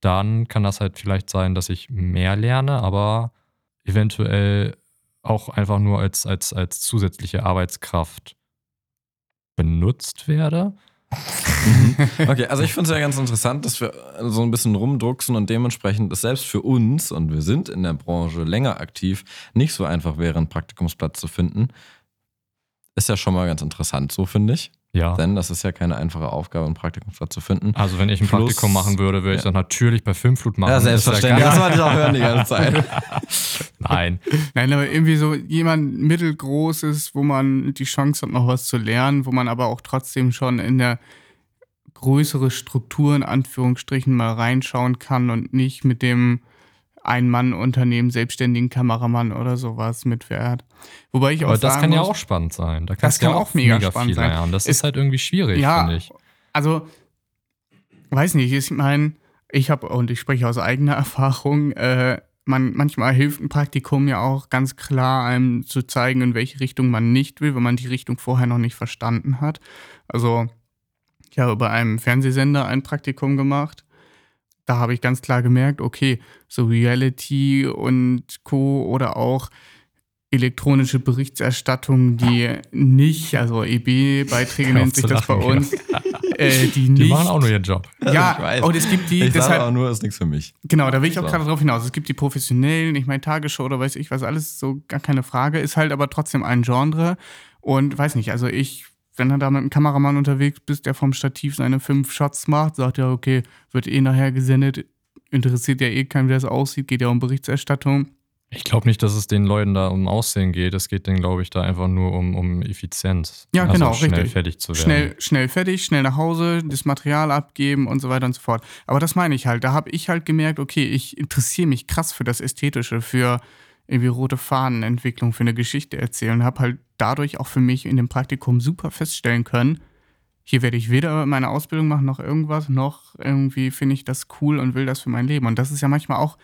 dann kann das halt vielleicht sein, dass ich mehr lerne, aber eventuell auch einfach nur als, als, als zusätzliche Arbeitskraft benutzt werde. *laughs* Okay, also ich finde es ja ganz interessant, dass wir so ein bisschen rumdrucksen und dementsprechend ist selbst für uns, und wir sind in der Branche länger aktiv, nicht so einfach wäre, einen Praktikumsplatz zu finden. Ist ja schon mal ganz interessant, so finde ich. Ja. Denn das ist ja keine einfache Aufgabe, einen Praktikumsplatz zu finden. Also wenn ich ein Plus- Praktikum machen würde, würde ich ja. das natürlich bei Filmflut machen. Ja, Ist selbstverständlich. ganz- Das wollte ich auch hören die ganze Zeit. *laughs* *laughs* Nein. Nein, aber irgendwie so jemand mittelgroßes, wo man die Chance hat, noch was zu lernen, wo man aber auch trotzdem schon in der größere Struktur in Anführungsstrichen mal reinschauen kann und nicht mit dem Ein-Mann-Unternehmen, selbstständigen Kameramann oder sowas mitfährt. Wobei ich auch Aber das kann ja muss, auch spannend sein. Da Das kannst du ja kann auch mega mega, spannend sein. lernen. Das Es- ist halt irgendwie schwierig, Ja, finde ich. Also, weiß nicht, ich meine, ich habe, und ich spreche aus eigener *laughs* Erfahrung, äh, man, manchmal hilft ein Praktikum ja auch ganz klar, einem zu zeigen, in welche Richtung man nicht will, wenn man die Richtung vorher noch nicht verstanden hat. Also, ich habe bei einem Fernsehsender ein Praktikum gemacht. Da habe ich ganz klar gemerkt, okay, so Reality und Co. oder auch elektronische Berichterstattung, die nicht, also EB-Beiträge nennt sich das bei uns, *laughs* äh, die, die machen auch nur ihren Job. Ja, und es gibt die. Ich deshalb, sage auch nur, ist nichts für mich. Genau, da will ich auch so. gerade drauf hinaus. Es gibt die professionellen, ich meine Tagesschau oder weiß ich was, alles so gar keine Frage, ist halt aber trotzdem ein Genre und weiß nicht, also ich wenn er da mit einem Kameramann unterwegs bist, der vom Stativ seine fünf Shots macht, sagt er, okay, wird eh nachher gesendet, interessiert ja eh keinen, wie das aussieht, geht ja um Berichterstattung. Ich glaube nicht, dass es den Leuten da um Aussehen geht. Es geht denen, glaube ich, da einfach nur um, um Effizienz. Ja, also genau, schnell richtig. fertig zu werden. Schnell, schnell fertig, schnell nach Hause, das Material abgeben und so weiter und so fort. Aber das meine ich halt. Da habe ich halt gemerkt, okay, ich interessiere mich krass für das Ästhetische, für irgendwie rote Fahnenentwicklung, für eine Geschichte erzählen. Habe halt dadurch auch für mich in dem Praktikum super feststellen können, hier werde ich weder meine Ausbildung machen noch irgendwas, noch irgendwie finde ich das cool und will das für mein Leben. Und das ist ja manchmal auch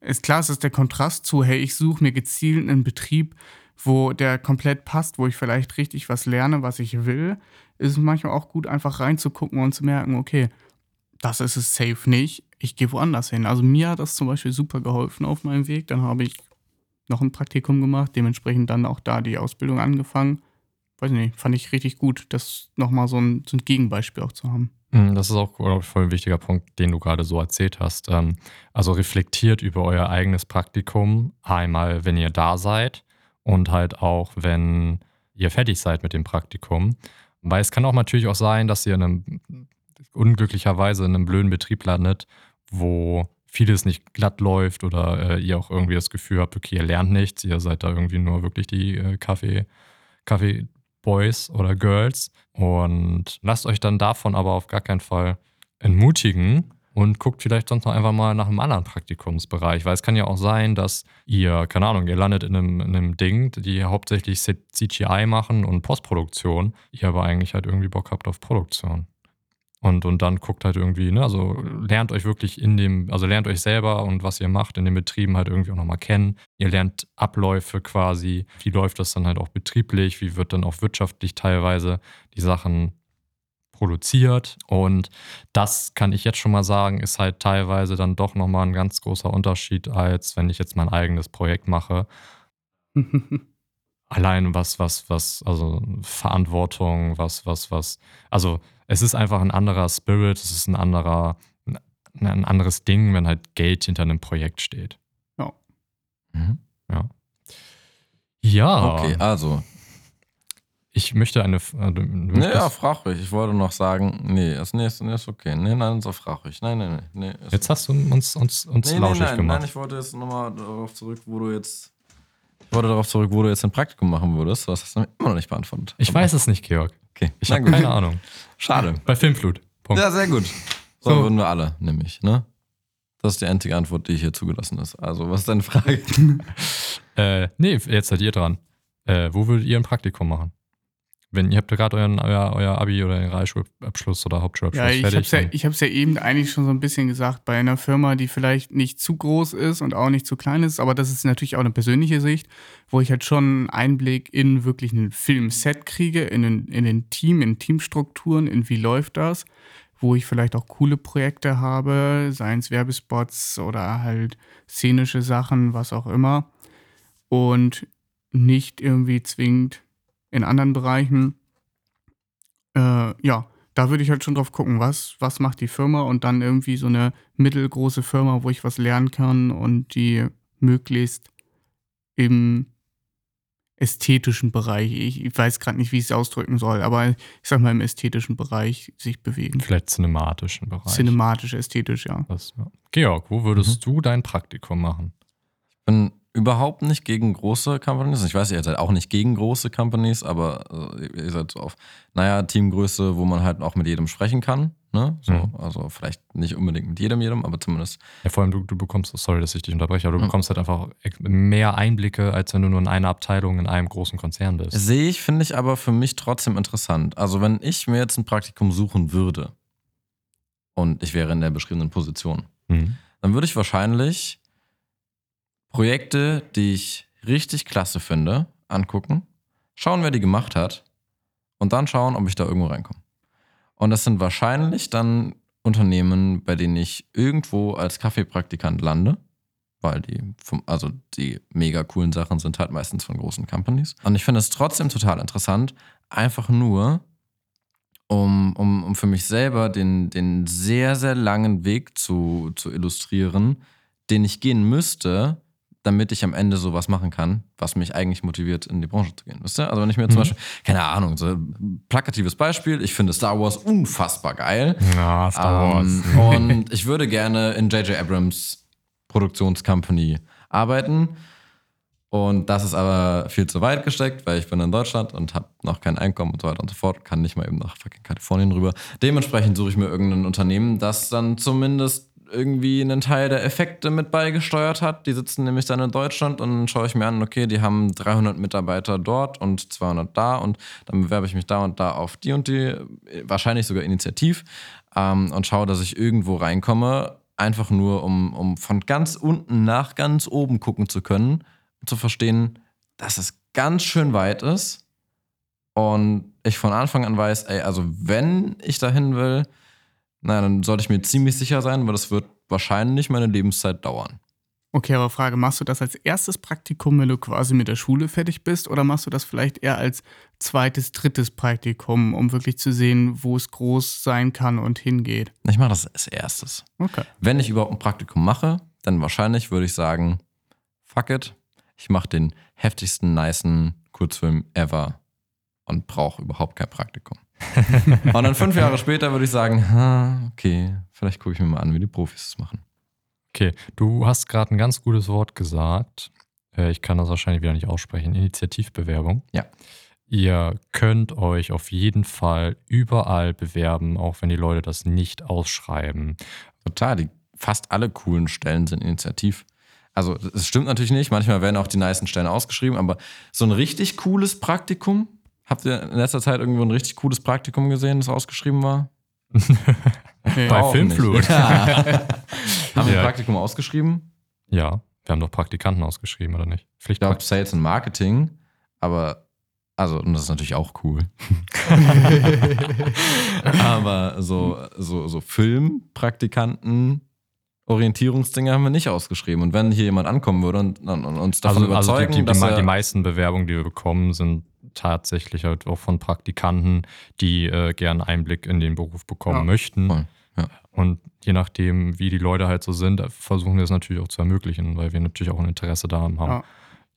ist klar, es ist der Kontrast zu, hey, ich suche mir gezielt einen Betrieb, wo der komplett passt, wo ich vielleicht richtig was lerne, was ich will, ist manchmal auch gut, einfach reinzugucken und zu merken, okay, das ist es safe nicht, ich gehe woanders hin. Also mir hat das zum Beispiel super geholfen auf meinem Weg. Dann habe ich noch ein Praktikum gemacht, dementsprechend dann auch da die Ausbildung angefangen. Weiß nicht, fand ich richtig gut, das nochmal so ein, so ein Gegenbeispiel auch zu haben. Mhm, das ist auch ich, voll ein wichtiger Punkt, den du gerade so erzählt hast. Ähm, also reflektiert über euer eigenes Praktikum, einmal, wenn ihr da seid und halt auch, wenn ihr fertig seid mit dem Praktikum. Weil es kann auch natürlich auch sein, dass ihr in einem, unglücklicherweise in einem blöden Betrieb landet, wo vieles nicht glatt läuft oder äh, ihr auch irgendwie das Gefühl habt, okay, ihr lernt nichts, ihr seid da irgendwie nur wirklich die äh, Kaffee, Kaffee, Boys oder Girls. Und lasst euch dann davon aber auf gar keinen Fall entmutigen und guckt vielleicht sonst noch einfach mal nach einem anderen Praktikumsbereich, weil es kann ja auch sein, dass ihr, keine Ahnung, ihr landet in einem, in einem Ding, die hauptsächlich CGI machen und Postproduktion, ihr aber eigentlich halt irgendwie Bock habt auf Produktion. Und, und dann guckt halt irgendwie, ne, also lernt euch wirklich in dem, also lernt euch selber und was ihr macht in den Betrieben halt irgendwie auch nochmal kennen. Ihr lernt Abläufe quasi, wie läuft das dann halt auch betrieblich, wie wird dann auch wirtschaftlich teilweise die Sachen produziert. Und das kann ich jetzt schon mal sagen, ist halt teilweise dann doch nochmal ein ganz großer Unterschied, als wenn ich jetzt mein eigenes Projekt mache. *laughs* Allein was, was, was, also Verantwortung, was, was, was, also es ist einfach ein anderer Spirit, es ist ein anderer, ein anderes Ding, wenn halt Geld hinter einem Projekt steht. Ja. Mhm. Ja. Ja. Okay, also. Ich möchte eine. Äh, nee, ja, frag ruhig. Ich wollte noch sagen, nee, ist, nee, ist, nee, ist okay. Nee, nein, so frag ruhig. Nein, nein, nee. nee jetzt hast du uns, uns, uns nee, lauschig nee, nein, gemacht. Nein, ich wollte jetzt nochmal darauf zurück, wo du jetzt. Ich wollte darauf zurück, wo du jetzt ein Praktikum machen würdest. Du hast das immer noch nicht beantwortet. Ich weiß es nicht, Georg. Okay. Ich habe keine Ahnung. Schade. Bei Filmflut. Punkt. Ja, sehr gut. So, So. würden wir alle, nämlich, ne? Das ist die einzige Antwort, die hier zugelassen ist. Also, was ist deine Frage? *laughs* Äh, nee, jetzt seid ihr dran. Äh, wo würdet ihr ein Praktikum machen? Wenn ihr habt ja gerade euren euer, euer Abi oder den Realschulabschluss oder Hauptschulabschluss Ja, ich habe fertig. es ja, ich hab's ja eben eigentlich schon so ein bisschen gesagt, bei einer Firma, die vielleicht nicht zu groß ist und auch nicht zu klein ist, aber das ist natürlich auch eine persönliche Sicht, wo ich halt schon einen Einblick in wirklich ein Filmset kriege, in den, in den Team, in Teamstrukturen, in wie läuft das, wo ich vielleicht auch coole Projekte habe, seien es Werbespots oder halt szenische Sachen, was auch immer. Und nicht irgendwie zwingend in anderen Bereichen. Äh, ja, da würde ich halt schon drauf gucken, was, was macht die Firma und dann irgendwie so eine mittelgroße Firma, wo ich was lernen kann und die möglichst im ästhetischen Bereich, ich, ich weiß gerade nicht, wie ich es ausdrücken soll, aber ich sag mal im ästhetischen Bereich sich bewegen. Vielleicht cinematischen Bereich. Cinematisch, ästhetisch, ja. Das, ja. Georg, wo würdest Mhm. du dein Praktikum machen? bin überhaupt nicht gegen große Companies. Ich weiß, ihr seid auch nicht gegen große Companies, aber äh, ihr seid so auf, naja, Teamgröße, wo man halt auch mit jedem sprechen kann. Ne? So, Mhm. Also vielleicht nicht unbedingt mit jedem, jedem, aber zumindest. Ja, vor allem, du, du bekommst, sorry, dass ich dich unterbreche, aber du Mhm. bekommst halt einfach mehr Einblicke, als wenn du nur in einer Abteilung in einem großen Konzern bist. Sehe ich, finde ich aber für mich trotzdem interessant. Also wenn ich mir jetzt ein Praktikum suchen würde und ich wäre in der beschriebenen Position, Mhm. dann würde ich wahrscheinlich Projekte, die ich richtig klasse finde, angucken, schauen, wer die gemacht hat und dann schauen, ob ich da irgendwo reinkomme. Und das sind wahrscheinlich dann Unternehmen, bei denen ich irgendwo als Kaffeepraktikant lande, weil die, also die mega coolen Sachen sind halt meistens von großen Companies. Und ich finde es trotzdem total interessant, einfach nur, um, um, um für mich selber den, den sehr, sehr langen Weg zu, zu illustrieren, den ich gehen müsste, damit ich am Ende sowas machen kann, was mich eigentlich motiviert, in die Branche zu gehen. Wisst ihr? Also wenn ich mir zum mhm. Beispiel, keine Ahnung, so ein plakatives Beispiel, ich finde Star Wars unfassbar geil. Ja, Star ähm, Wars. *laughs* und ich würde gerne in J.J. Abrams Produktionscompany arbeiten. Und das ist aber viel zu weit gesteckt, weil ich bin in Deutschland und habe noch kein Einkommen und so weiter und so fort, kann nicht mal eben nach fucking Kalifornien rüber. Dementsprechend suche ich mir irgendein Unternehmen, das dann zumindest irgendwie einen Teil der Effekte mit beigesteuert hat. Die sitzen nämlich dann in Deutschland und dann schaue ich mir an, okay, die haben 300 Mitarbeiter dort und 200 da und dann bewerbe ich mich da und da auf die und die, wahrscheinlich sogar initiativ ähm, und schaue, dass ich irgendwo reinkomme, einfach nur, um, um von ganz unten nach ganz oben gucken zu können und zu verstehen, dass es ganz schön weit ist und ich von Anfang an weiß, ey, also wenn ich dahin will, na, dann sollte ich mir ziemlich sicher sein, weil das wird wahrscheinlich meine Lebenszeit dauern. Okay, aber Frage, machst du das als erstes Praktikum, wenn du quasi mit der Schule fertig bist, oder machst du das vielleicht eher als zweites, drittes Praktikum, um wirklich zu sehen, wo es groß sein kann und hingeht? Ich mache das als erstes. Okay. Wenn ich überhaupt ein Praktikum mache, dann wahrscheinlich würde ich sagen, fuck it, ich mache den heftigsten, nicen Kurzfilm ever und brauche überhaupt kein Praktikum. *laughs* und dann fünf Jahre später würde ich sagen, okay, vielleicht gucke ich mir mal an, wie die Profis es machen. Okay, du hast gerade ein ganz gutes Wort gesagt. Äh, ich kann das wahrscheinlich wieder nicht aussprechen. Initiativbewerbung. Ja. Ihr könnt euch auf jeden Fall überall bewerben, auch wenn die Leute das nicht ausschreiben. Total, die, fast alle coolen Stellen sind initiativ. Also, es stimmt natürlich nicht. Manchmal werden auch die nicesten Stellen ausgeschrieben, aber so ein richtig cooles Praktikum Habt ihr in letzter Zeit irgendwo ein richtig cooles Praktikum gesehen, das ausgeschrieben war? *laughs* Bei Filmflut. Ja. *laughs* haben wir ein Praktikum ausgeschrieben? Ja, wir haben doch Praktikanten ausgeschrieben, oder nicht? Ich glaube Sales und Marketing, aber also, und das ist natürlich auch cool. *laughs* aber so, so, so Filmpraktikanten, Orientierungsdinge haben wir nicht ausgeschrieben. Und wenn hier jemand ankommen würde und, und, und uns davon also, überzeugen, also die, die, dass die, die meisten Bewerbungen, die wir bekommen, sind tatsächlich halt auch von Praktikanten, die äh, gern Einblick in den Beruf bekommen ja. möchten. Voll. Ja. Und je nachdem, wie die Leute halt so sind, versuchen wir es natürlich auch zu ermöglichen, weil wir natürlich auch ein Interesse daran haben.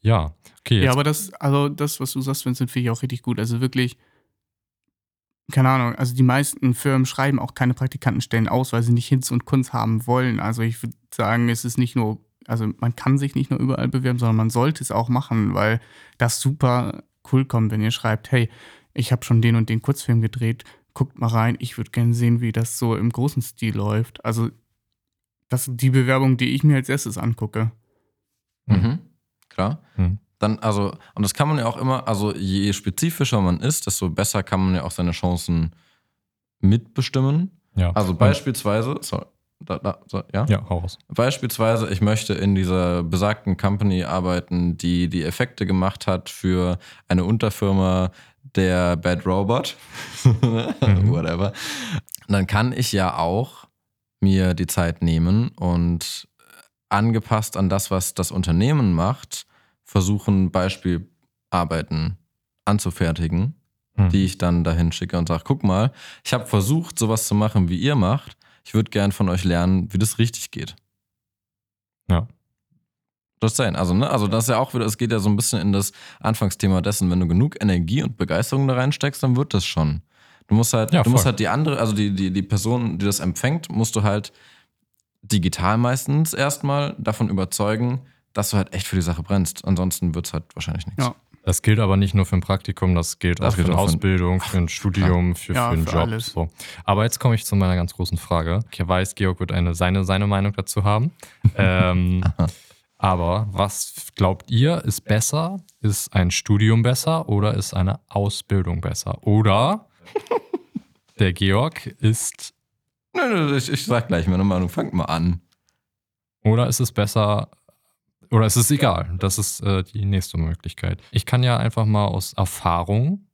Ja, ja okay. Ja, aber das, also das, was du sagst, Vincent, finde ich auch richtig gut. Also wirklich, keine Ahnung, also die meisten Firmen schreiben auch keine Praktikantenstellen aus, weil sie nicht Hinz und Kunst haben wollen. Also ich würde sagen, es ist nicht nur, also man kann sich nicht nur überall bewerben, sondern man sollte es auch machen, weil das super cool kommt, wenn ihr schreibt, hey, ich habe schon den und den Kurzfilm gedreht, guckt mal rein, ich würde gerne sehen, wie das so im großen Stil läuft. Also das sind die Bewerbung, die ich mir als erstes angucke. Mhm. Klar. Mhm. Dann, also, und das kann man ja auch immer, also je spezifischer man ist, desto besser kann man ja auch seine Chancen mitbestimmen. Ja. Also beispielsweise, sorry, da, da, so, ja? Ja, hau raus. Beispielsweise, ich möchte in dieser besagten Company arbeiten, die die Effekte gemacht hat für eine Unterfirma der Bad Robot. *laughs* mhm. Whatever. Dann kann ich ja auch mir die Zeit nehmen und angepasst an das, was das Unternehmen macht, versuchen, Beispielarbeiten anzufertigen, mhm. die ich dann dahin schicke und sage, guck mal, ich habe versucht, sowas zu machen, wie ihr macht ich würde gern von euch lernen, wie das richtig geht. Ja. Das sein. Also, ne, also das ist ja auch wieder, es geht ja so ein bisschen in das Anfangsthema dessen, wenn du genug Energie und Begeisterung da reinsteckst, dann wird das schon. Du musst halt, ja, du musst halt die andere, also die, die, die Person, die das empfängt, musst du halt digital meistens erstmal davon überzeugen, dass du halt echt für die Sache brennst. Ansonsten wird es halt wahrscheinlich nichts. Ja. Das gilt aber nicht nur für ein Praktikum, das gilt das auch für eine Ausbildung, für ein Studium, für, ja, für einen für Job. Alles. So. Aber jetzt komme ich zu meiner ganz großen Frage. Ich weiß, Georg wird eine, seine, seine Meinung dazu haben. *laughs* ähm, aber was glaubt ihr, ist besser? Ist ein Studium besser oder ist eine Ausbildung besser? Oder *laughs* der Georg ist. Nein, nein, ich, ich sag gleich meine Meinung. Fangt mal an. Oder ist es besser, oder es ist egal. Das ist äh, die nächste Möglichkeit. Ich kann ja einfach mal aus Erfahrung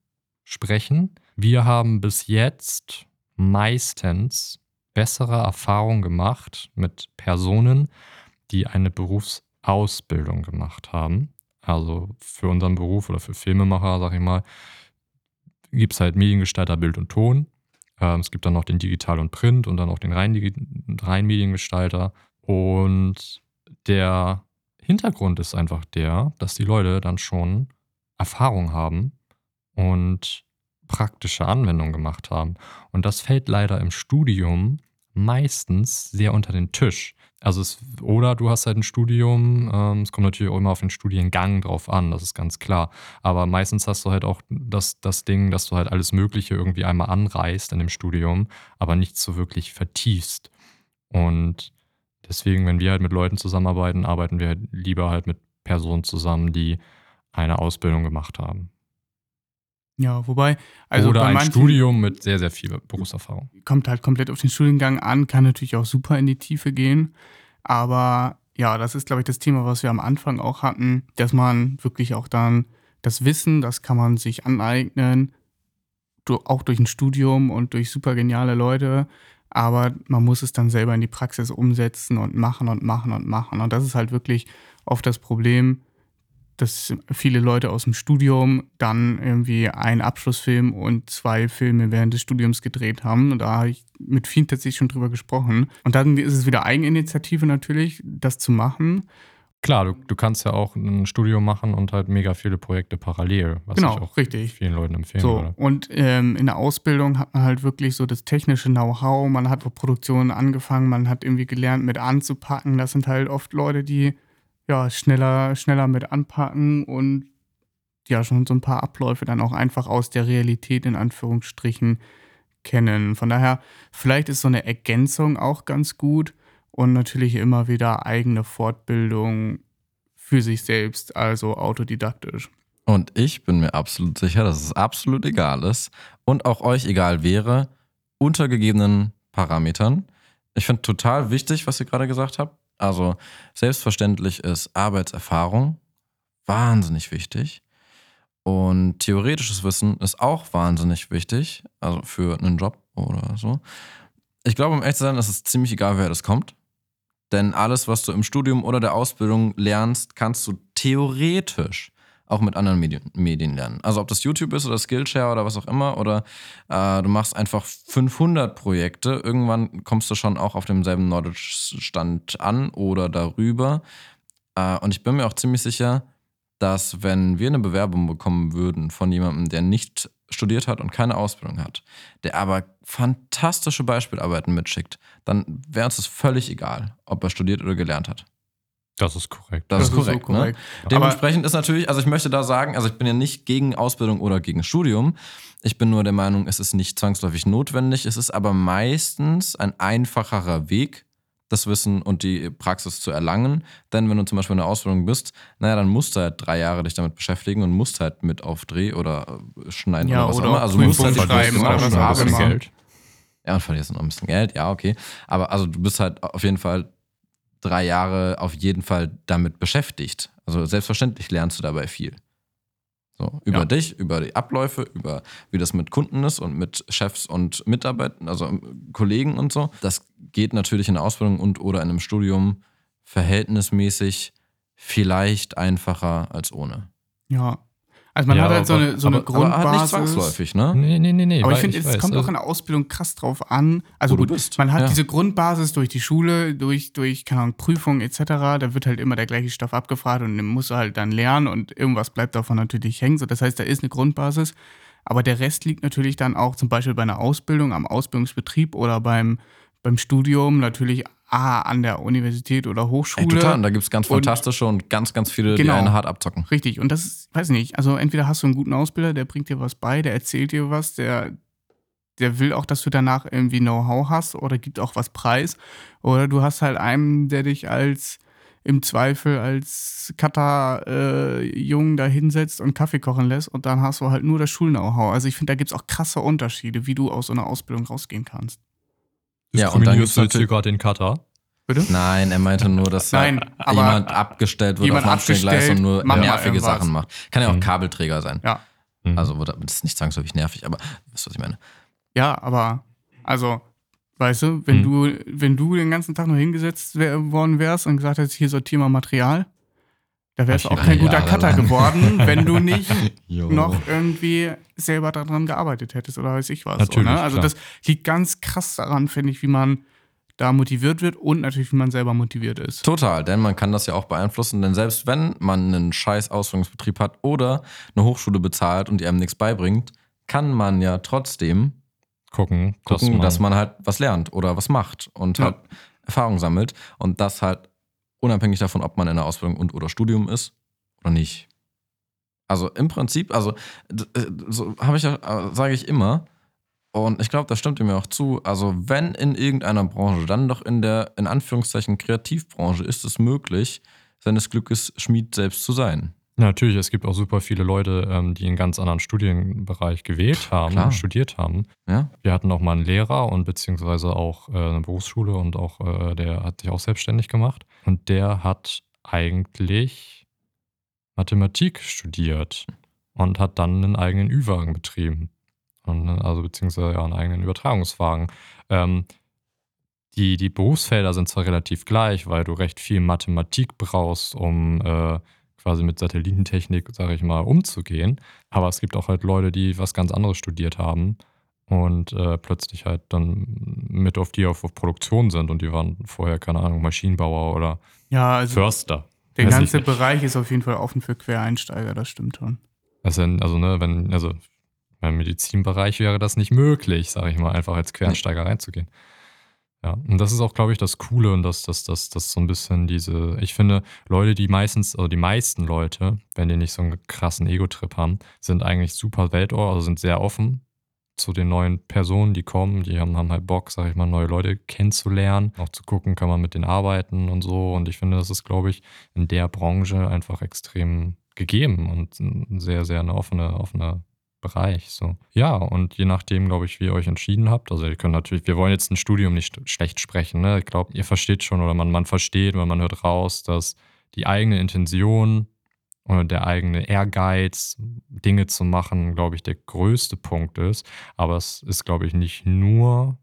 sprechen. Wir haben bis jetzt meistens bessere Erfahrungen gemacht mit Personen, die eine Berufsausbildung gemacht haben. Also für unseren Beruf oder für Filmemacher, sag ich mal, gibt es halt Mediengestalter, Bild und Ton. Ähm, es gibt dann noch den Digital und Print und dann auch den rein, rein Mediengestalter. Und der Hintergrund ist einfach der, dass die Leute dann schon Erfahrung haben und praktische Anwendungen gemacht haben. Und das fällt leider im Studium meistens sehr unter den Tisch. Also es, oder du hast halt ein Studium, ähm, es kommt natürlich auch immer auf den Studiengang drauf an, das ist ganz klar. Aber meistens hast du halt auch das, das Ding, dass du halt alles Mögliche irgendwie einmal anreißt in dem Studium, aber nichts so wirklich vertiefst. Und deswegen, wenn wir halt mit Leuten zusammenarbeiten, arbeiten wir halt lieber halt mit Personen zusammen, die eine Ausbildung gemacht haben. Ja, wobei, also Oder ein Studium mit sehr, sehr viel Berufserfahrung. kommt halt komplett auf den Studiengang an, kann natürlich auch super in die Tiefe gehen. Aber ja, das ist, glaube ich, das Thema, was wir am Anfang auch hatten, dass man wirklich auch dann das Wissen, das kann man sich aneignen, auch durch ein Studium und durch super geniale Leute. Aber man muss es dann selber in die Praxis umsetzen und machen und machen und machen. Und das ist halt wirklich oft das Problem, dass viele Leute aus dem Studium dann irgendwie einen Abschlussfilm und zwei Filme während des Studiums gedreht haben. Und da habe ich mit vielen tatsächlich schon drüber gesprochen. Und dann ist es wieder Eigeninitiative natürlich, das zu machen. Klar, du, du kannst ja auch ein Studium machen und halt mega viele Projekte parallel, was genau, ich auch richtig. vielen Leuten empfehlen So, würde. und ähm, in der Ausbildung hat man halt wirklich so das technische Know-how, man hat Produktionen angefangen, man hat irgendwie gelernt, mit anzupacken. Das sind halt oft Leute, die ja schneller, schneller mit anpacken und ja schon so ein paar Abläufe dann auch einfach aus der Realität in Anführungsstrichen kennen. Von daher, vielleicht ist so eine Ergänzung auch ganz gut und natürlich immer wieder eigene Fortbildung für sich selbst, also autodidaktisch. Und ich bin mir absolut sicher, dass es absolut egal ist und auch euch egal wäre, unter gegebenen Parametern. Ich finde total wichtig, was ihr gerade gesagt habt. Also selbstverständlich ist Arbeitserfahrung wahnsinnig wichtig. Und theoretisches Wissen ist auch wahnsinnig wichtig, also für einen Job oder so. Ich glaube, um ehrlich zu sein, ist es ziemlich egal, wer das kommt. Denn alles, was du im Studium oder der Ausbildung lernst, kannst du theoretisch auch mit anderen Medien, Medien lernen. Also ob das YouTube ist oder Skillshare oder was auch immer oder äh, du machst einfach 500 Projekte, irgendwann kommst du schon auch auf demselben Knowledge-Stand an oder darüber. Äh, und ich bin mir auch ziemlich sicher, dass wenn wir eine Bewerbung bekommen würden von jemandem, der nicht studiert hat und keine Ausbildung hat, der aber fantastische Beispielarbeiten mitschickt, dann wäre uns das völlig egal, ob er studiert oder gelernt hat. Das ist korrekt. Das, ist so korrekt. Ne? Dementsprechend ist natürlich, also ich möchte da sagen, also ich bin ja nicht gegen Ausbildung oder gegen Studium. Ich bin nur der Meinung, es ist nicht zwangsläufig notwendig. Es ist aber meistens ein einfacherer Weg, das Wissen und die Praxis zu erlangen. Denn wenn du zum Beispiel in der Ausbildung bist, naja, dann musst du halt drei Jahre dich damit beschäftigen und musst halt mit auf Dreh oder äh, schneiden Ja, oder was oder auch immer. Also du musst halt schreiben oder was auch ein bisschen immer. Geld. Ja, und verlierst noch ein bisschen Geld, ja, okay. Aber also du bist halt auf jeden Fall drei Jahre auf jeden Fall damit beschäftigt. Also selbstverständlich lernst du dabei viel. So, über Ja. dich, über die Abläufe, über wie das mit Kunden ist und mit Chefs und Mitarbeitern, also ähm, Kollegen und so. Das geht natürlich in der Ausbildung und oder in einem Studium verhältnismäßig vielleicht einfacher als ohne. Ja. Also man Ja, hat halt so eine, so eine aber, aber halt nicht Grundbasis. zwangsläufig, ne? Nee, nee, nee, nee. Aber ich finde, es kommt auch also- in der Ausbildung krass drauf an. Also gut, bist, man hat ja. diese Grundbasis durch die Schule, durch, durch keine Ahnung, Prüfungen etc. Da wird halt immer der gleiche Stoff abgefragt und den musst du halt dann lernen und irgendwas bleibt davon natürlich hängen. So, das heißt, da ist eine Grundbasis. Aber der Rest liegt natürlich dann auch zum Beispiel bei einer Ausbildung, am Ausbildungsbetrieb oder beim, beim Studium natürlich A, an der Universität oder Hochschule. Ey, total. Und da gibt es ganz Und- fantastische und ganz, ganz viele, die Genau. einen hart abzocken. Richtig. Und das ist, weiß nicht, also entweder hast du einen guten Ausbilder, der bringt dir was bei, der erzählt dir was, der, der will auch, dass du danach irgendwie Know-how hast oder gibt auch was preis. Oder du hast halt einen, der dich als im Zweifel als Cutter-Jungen da hinsetzt und Kaffee kochen lässt und dann hast du halt nur das Schul-Know-how. Also ich finde, da gibt es auch krasse Unterschiede, wie du aus so einer Ausbildung rausgehen kannst. Ja, du jetzt hier natürlich- gerade den Cutter? Bitte? Nein, er meinte nur, dass da Nein, aber jemand abgestellt wird jemand auf Anstellungsleistung und nur abgestellt, nervige irgendwas. Sachen macht. Kann ja auch Mhm. Kabelträger sein. Ja. Mhm. Also das ist nicht zwangsläufig nervig, aber wisst ihr, was ich meine? Ja, aber also Weißt du, wenn Mhm. du, wenn du den ganzen Tag nur hingesetzt worden wärst und gesagt hättest, hier sortier mal Material, da wärst du auch kein guter Jahre Cutter lang. geworden, wenn du *laughs* nicht noch irgendwie selber daran gearbeitet hättest oder weiß ich was. Natürlich, ne? Also klar. das liegt ganz krass daran, finde ich, wie man da motiviert wird und natürlich, wie man selber motiviert ist. Total, denn man kann das ja auch beeinflussen, denn selbst wenn man einen scheiß Ausbildungsbetrieb hat oder eine Hochschule bezahlt und die einem nichts beibringt, kann man ja trotzdem Gucken, gucken, dass man, halt was lernt oder was macht und Ja. halt Erfahrung sammelt und das halt unabhängig davon, ob man in der Ausbildung und oder Studium ist oder nicht. Also im Prinzip, also äh, so habe ich ja, äh, sage ich immer und ich glaube, das stimmt mir auch zu. Also wenn in irgendeiner Branche, dann doch in der in Anführungszeichen Kreativbranche ist es möglich, seines Glückes Schmied selbst zu sein. Ja, natürlich, es gibt auch super viele Leute, ähm, die einen ganz anderen Studienbereich gewählt haben, Klar. studiert haben. Ja, Wir hatten auch mal einen Lehrer und beziehungsweise auch äh, eine Berufsschule und auch der hat sich auch selbstständig gemacht. Und der hat eigentlich Mathematik studiert und hat dann einen eigenen Ü-Wagen betrieben. Und, also beziehungsweise ja, einen eigenen Übertragungswagen. Ähm, die, die Berufsfelder sind zwar relativ gleich, weil du recht viel Mathematik brauchst, um äh, quasi mit Satellitentechnik, sage ich mal, umzugehen. Aber es gibt auch halt Leute, die was ganz anderes studiert haben und äh, plötzlich halt dann mit auf die auf, auf Produktion sind und die waren vorher, keine Ahnung, Maschinenbauer oder Ja, also Förster. der ganze nicht. Bereich ist auf jeden Fall offen für Quereinsteiger, das stimmt schon. Also, also ne, wenn, also im Medizinbereich wäre das nicht möglich, sage ich mal, einfach als Quereinsteiger reinzugehen. Ja, und das ist auch, glaube ich, das Coole und das, das, das, das so ein bisschen diese, ich finde, Leute, die meistens, also die meisten Leute, wenn die nicht so einen krassen Ego-Trip haben, sind eigentlich super Weltohr, also sind sehr offen zu den neuen Personen, die kommen. Die haben, haben halt Bock, sag ich mal, neue Leute kennenzulernen, auch zu gucken, kann man mit denen arbeiten und so. Und ich finde, das ist, glaube ich, in der Branche einfach extrem gegeben und ein sehr, sehr eine offene, offene Bereich. So. Ja, und je nachdem, glaube ich, wie ihr euch entschieden habt, also ihr könnt natürlich, wir wollen jetzt ein Studium nicht schlecht sprechen, ne? Ich glaube, ihr versteht schon oder man, man versteht oder man hört raus, dass die eigene Intention oder der eigene Ehrgeiz, Dinge zu machen, glaube ich, der größte Punkt ist. Aber es ist, glaube ich, nicht nur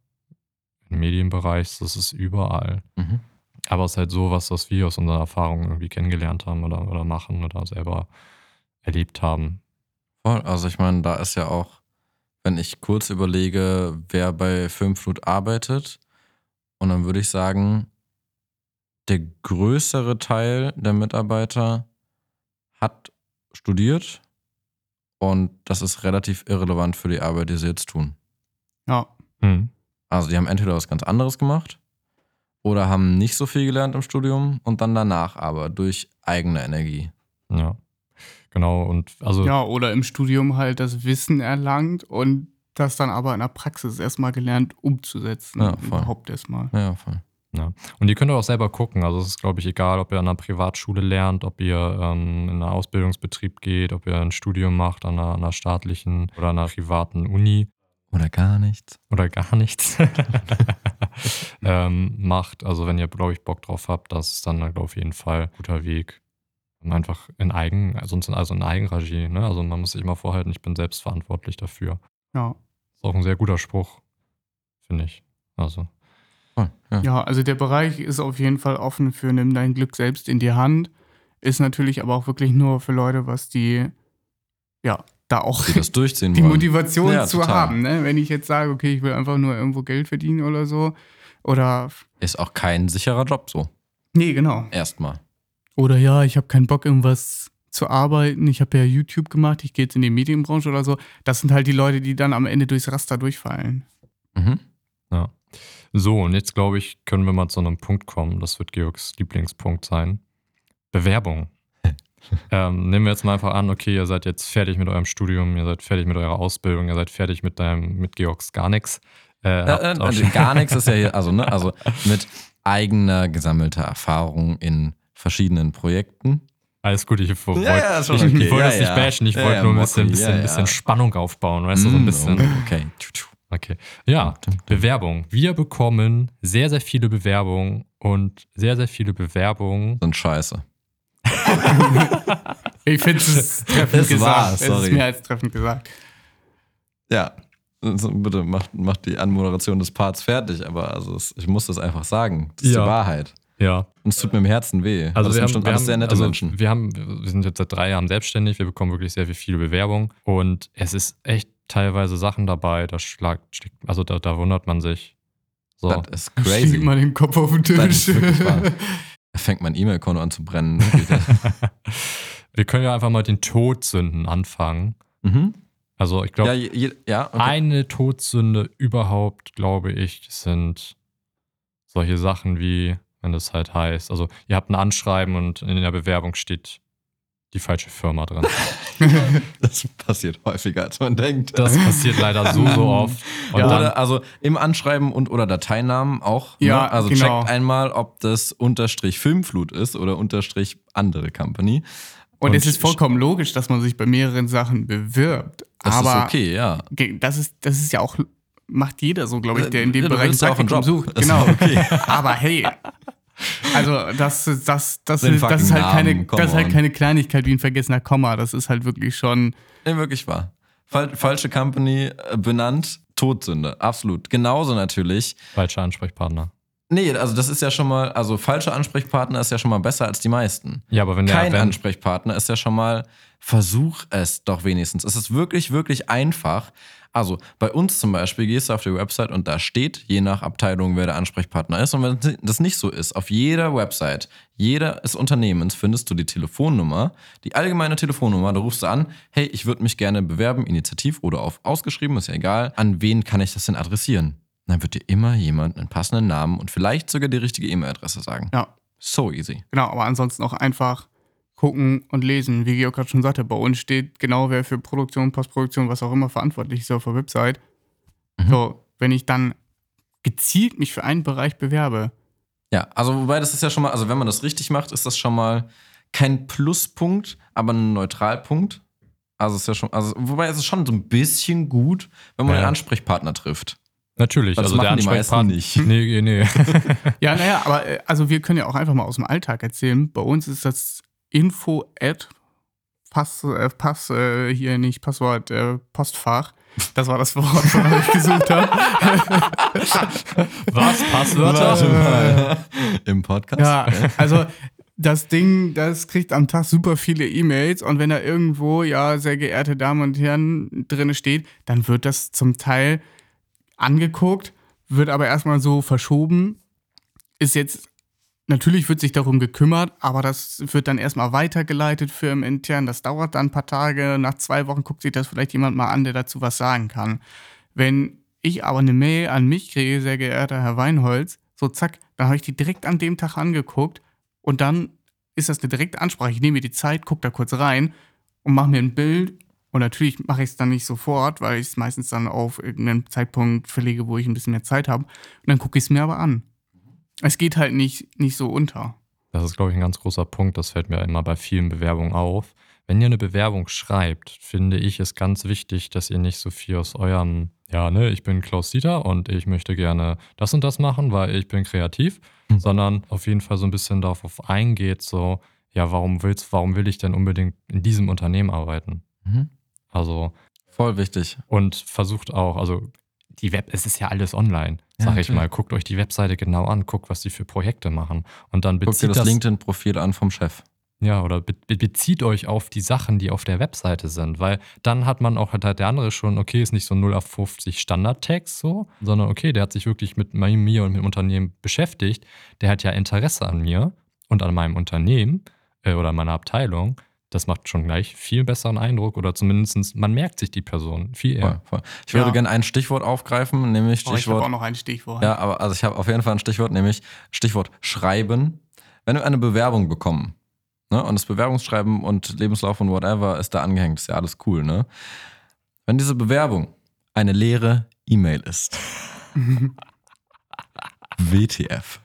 im Medienbereich, das ist überall. Mhm. Aber es ist halt sowas, was wir aus unserer Erfahrung irgendwie kennengelernt haben oder, oder machen oder selber erlebt haben. Also ich meine, da ist ja auch, wenn ich kurz überlege, wer bei Filmflut arbeitet, und dann würde ich sagen, der größere Teil der Mitarbeiter hat studiert und das ist relativ irrelevant für die Arbeit, die sie jetzt tun. Ja, Hm. Also die haben entweder was ganz anderes gemacht oder haben nicht so viel gelernt im Studium und dann danach aber durch eigene Energie. Ja. Genau. Und also ja, oder im Studium halt das Wissen erlangt und das dann aber in der Praxis erstmal gelernt umzusetzen. Ja, voll. überhaupt erstmal. Ja, voll. Und ihr könnt auch selber gucken. Also es ist, glaube ich, egal, ob ihr an einer Privatschule lernt, ob ihr ähm, in einen Ausbildungsbetrieb geht, ob ihr ein Studium macht an einer, an einer staatlichen oder einer privaten Uni Oder gar nichts. oder gar nichts *laughs* ähm, macht. Also wenn ihr, glaube ich, Bock drauf habt, das ist dann, glaube ich, auf jeden Fall ein guter Weg. Um Einfach in Eigen, also in- also in Eigenregie. Ne? Also man muss sich immer vorhalten, ich bin selbst verantwortlich dafür. Ja. Ist auch ein sehr guter Spruch, finde ich. Also Ja. ja, also der Bereich ist auf jeden Fall offen für nimm dein Glück selbst in die Hand. Ist natürlich aber auch wirklich nur für Leute, was die, ja, da auch Die *laughs* die. Motivation Ja, zu total. haben. Ne? Wenn ich jetzt sage, okay, ich will einfach nur irgendwo Geld verdienen oder so. Oder, Ist auch kein sicherer Job so. nee, genau. Erstmal. Oder ja, ich habe keinen Bock, irgendwas zu arbeiten. Ich habe ja YouTube gemacht, ich gehe jetzt in die Medienbranche oder so. Das sind halt die Leute, die dann am Ende durchs Raster durchfallen. Mhm. So, und jetzt glaube ich, können wir mal zu einem Punkt kommen. Das wird Georgs Lieblingspunkt sein. Bewerbung. *laughs* ähm, nehmen wir jetzt mal einfach an, okay, ihr seid jetzt fertig mit eurem Studium, ihr seid fertig mit eurer Ausbildung, ihr seid fertig mit deinem, mit Georgs gar nichts. Äh, Äh, äh, schon- gar *laughs* nichts ist ja hier, also, ne, also mit eigener gesammelter Erfahrung in verschiedenen Projekten. Alles gut, ich wollte Ja, ja, ich, okay. ich wollte Ja, das nicht bashen, ich wollte nur ein bisschen, bisschen, bisschen Spannung aufbauen, weißt du, so ein Mm, bisschen. Okay. Okay. Ja, Bewerbung. Wir bekommen sehr, sehr viele Bewerbungen und sehr, sehr viele Bewerbungen. Sind scheiße. *laughs* Ich finde *laughs* es treffend Es gesagt. war, Es sorry. ist mehr als treffend gesagt. Ja. Also bitte macht, macht die Anmoderation des Parts fertig, aber also es, ich muss das einfach sagen. Das ist Ja. die Wahrheit. Ja. Und es tut mir im Herzen weh. Also das wir sind haben, wir, alles haben, sehr nette also Menschen. wir haben, wir sind jetzt seit drei Jahren selbstständig, wir bekommen wirklich sehr, sehr viele Bewerbungen und es ist echt teilweise Sachen dabei, da schlagt, schlägt- also da, da wundert man sich. So. Das ist Schlägt crazy. mal den Kopf auf den Tisch. *laughs* Da fängt mein E-Mail-Konto an zu brennen. Ne? *laughs* wir können ja einfach mal den Todsünden anfangen. mhm. Also ich Ja, glaube, je, ja okay. eine Todsünde überhaupt, glaube ich, sind solche Sachen wie, wenn das halt heißt, also ihr habt ein Anschreiben und in der Bewerbung steht die falsche Firma drin. *laughs* *laughs* Das passiert häufiger, als man denkt. Das passiert leider so, so *laughs* oft. Und Ja. oder also im Anschreiben und oder Dateinamen auch. Ja, ne? Also genau. checkt einmal, ob das Unterstrich Filmflut ist oder Unterstrich andere Company. Und, Und es ist vollkommen logisch, dass man sich bei mehreren Sachen bewirbt. Das aber ist okay, ja. das ist, das ist ja auch, macht jeder so, glaube ich, der in dem Ja, Bereich willst ja auch einen Praktikum Job. sucht. Das ist Genau. okay. *laughs* Aber hey, also das, das, das, ist, das ist halt keine, das ist halt keine Kleinigkeit wie ein vergessener Komma. Das ist halt wirklich schon. Nee, wirklich wahr. Fal falsche Company äh, benannt, Todsünde. Absolut. Genauso natürlich. falscher Ansprechpartner. Nee, also das ist ja schon mal, also falscher Ansprechpartner ist ja schon mal besser als die meisten. Ja, aber wenn der Kein wenn, Ansprechpartner ist ja schon mal, versuch es doch wenigstens. Es ist wirklich, wirklich einfach. Also bei uns zum Beispiel gehst du auf die Website und da steht, je nach Abteilung, wer der Ansprechpartner ist. Und wenn das nicht so ist, auf jeder Website, jedes Unternehmens findest du die Telefonnummer, die allgemeine Telefonnummer, da rufst du an, hey, ich würde mich gerne bewerben, initiativ oder auf ausgeschrieben, ist ja egal. An wen kann ich das denn adressieren? Dann wird dir immer jemand einen passenden Namen und vielleicht sogar die richtige E-Mail-Adresse sagen. Ja, So easy. genau. Aber ansonsten auch einfach gucken und lesen. Wie Georg gerade schon sagte, bei uns steht genau, wer für Produktion, Postproduktion, was auch immer verantwortlich ist auf der Website. Mhm. So, wenn ich dann gezielt mich für einen Bereich bewerbe, Ja, also wobei das ist ja schon mal, also wenn man das richtig macht, ist das schon mal kein Pluspunkt, aber ein Neutralpunkt. Also es ist ja schon, also wobei es ist schon so ein bisschen gut, wenn man Ja. den Ansprechpartner trifft. natürlich, Das also der machen die meisten Ansprechpartner. nicht. Nee, nee. *laughs* Ja, naja, aber äh, also wir können ja auch einfach mal aus dem Alltag erzählen. Bei uns ist das Info at Pass, äh, Pass äh, hier nicht Passwort, äh, Postfach. Das war das Wort, was ich gesucht habe. *laughs* Was? Passwörter? Im Podcast? Ja, also das Ding, das kriegt am Tag super viele E-Mails und wenn da irgendwo, ja, sehr geehrte Damen und Herren, drin steht, dann wird das zum Teil angeguckt, wird aber erstmal so verschoben. Ist jetzt, natürlich wird sich darum gekümmert, aber das wird dann erstmal weitergeleitet firmenintern. Das dauert dann ein paar Tage. Nach zwei Wochen guckt sich das vielleicht jemand mal an, der dazu was sagen kann. Wenn ich aber eine Mail an mich kriege, sehr geehrter Herr Weinholz, so zack, dann habe ich die direkt an dem Tag angeguckt und dann ist das eine direkte Ansprache. Ich nehme mir die Zeit, gucke da kurz rein und mache mir ein Bild. Und natürlich mache ich es dann nicht sofort, weil ich es meistens dann auf irgendeinen Zeitpunkt verlege, wo ich ein bisschen mehr Zeit habe. Und dann gucke ich es mir aber an. Es geht halt nicht, nicht so unter. Das ist, glaube ich, ein ganz großer Punkt. Das fällt mir immer bei vielen Bewerbungen auf. Wenn ihr eine Bewerbung schreibt, finde ich es ganz wichtig, dass ihr nicht so viel aus eurem, ja, ne, ich bin Klaus Dieter und ich möchte gerne das und das machen, weil ich bin kreativ, Hm. sondern auf jeden Fall so ein bisschen darauf eingeht, so, ja, warum willst, warum will ich denn unbedingt in diesem Unternehmen arbeiten? Mhm. Also, Voll wichtig. und versucht auch, also die Web, es ist ja alles online, Ja, sag ich natürlich. mal. Guckt euch die Webseite genau an, guckt, was die für Projekte machen. Und dann Guck dir bezieht das, das, LinkedIn-Profil an vom Chef. ja, oder be be bezieht euch auf die Sachen, die auf der Webseite sind, weil dann hat man auch, halt der andere schon, okay, ist nicht so 0 auf 50 Standardtext so, sondern okay, der hat sich wirklich mit mir und mit dem Unternehmen beschäftigt, der hat ja Interesse an mir und an meinem Unternehmen äh, oder meiner Abteilung. Das macht schon gleich viel besseren Eindruck oder zumindest man merkt sich die Person viel eher. Voll, voll. Ich würde Ja. gerne ein Stichwort aufgreifen, nämlich Oh, ich habe Stichwort auch noch ein Stichwort. Ja, aber also ich habe auf jeden Fall ein Stichwort, nämlich Stichwort Schreiben. Wenn wir eine Bewerbung bekommen, ne, und das Bewerbungsschreiben und Lebenslauf und whatever ist da angehängt, ist ja alles cool, ne? Wenn diese Bewerbung eine leere E-Mail ist, *laughs* WTF.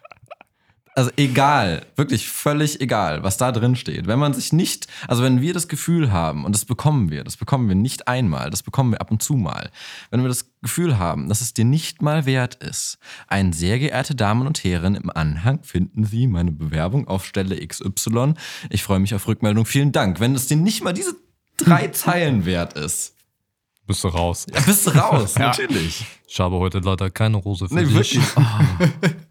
Also egal, wirklich völlig egal, was da drin steht. Wenn man sich nicht, also wenn wir das Gefühl haben, und das bekommen wir, das bekommen wir nicht einmal, das bekommen wir ab und zu mal, wenn wir das Gefühl haben, dass es dir nicht mal wert ist, ein sehr geehrte Damen und Herren, im Anhang finden Sie meine Bewerbung auf Stelle XY. Ich freue mich auf Rückmeldung. Vielen Dank. Wenn es dir nicht mal diese drei *laughs* Zeilen wert ist, bist du raus. Ja, bist du raus, *laughs* Ja. natürlich. Ich habe heute leider keine Rose für Nee, dich. wirklich. *laughs*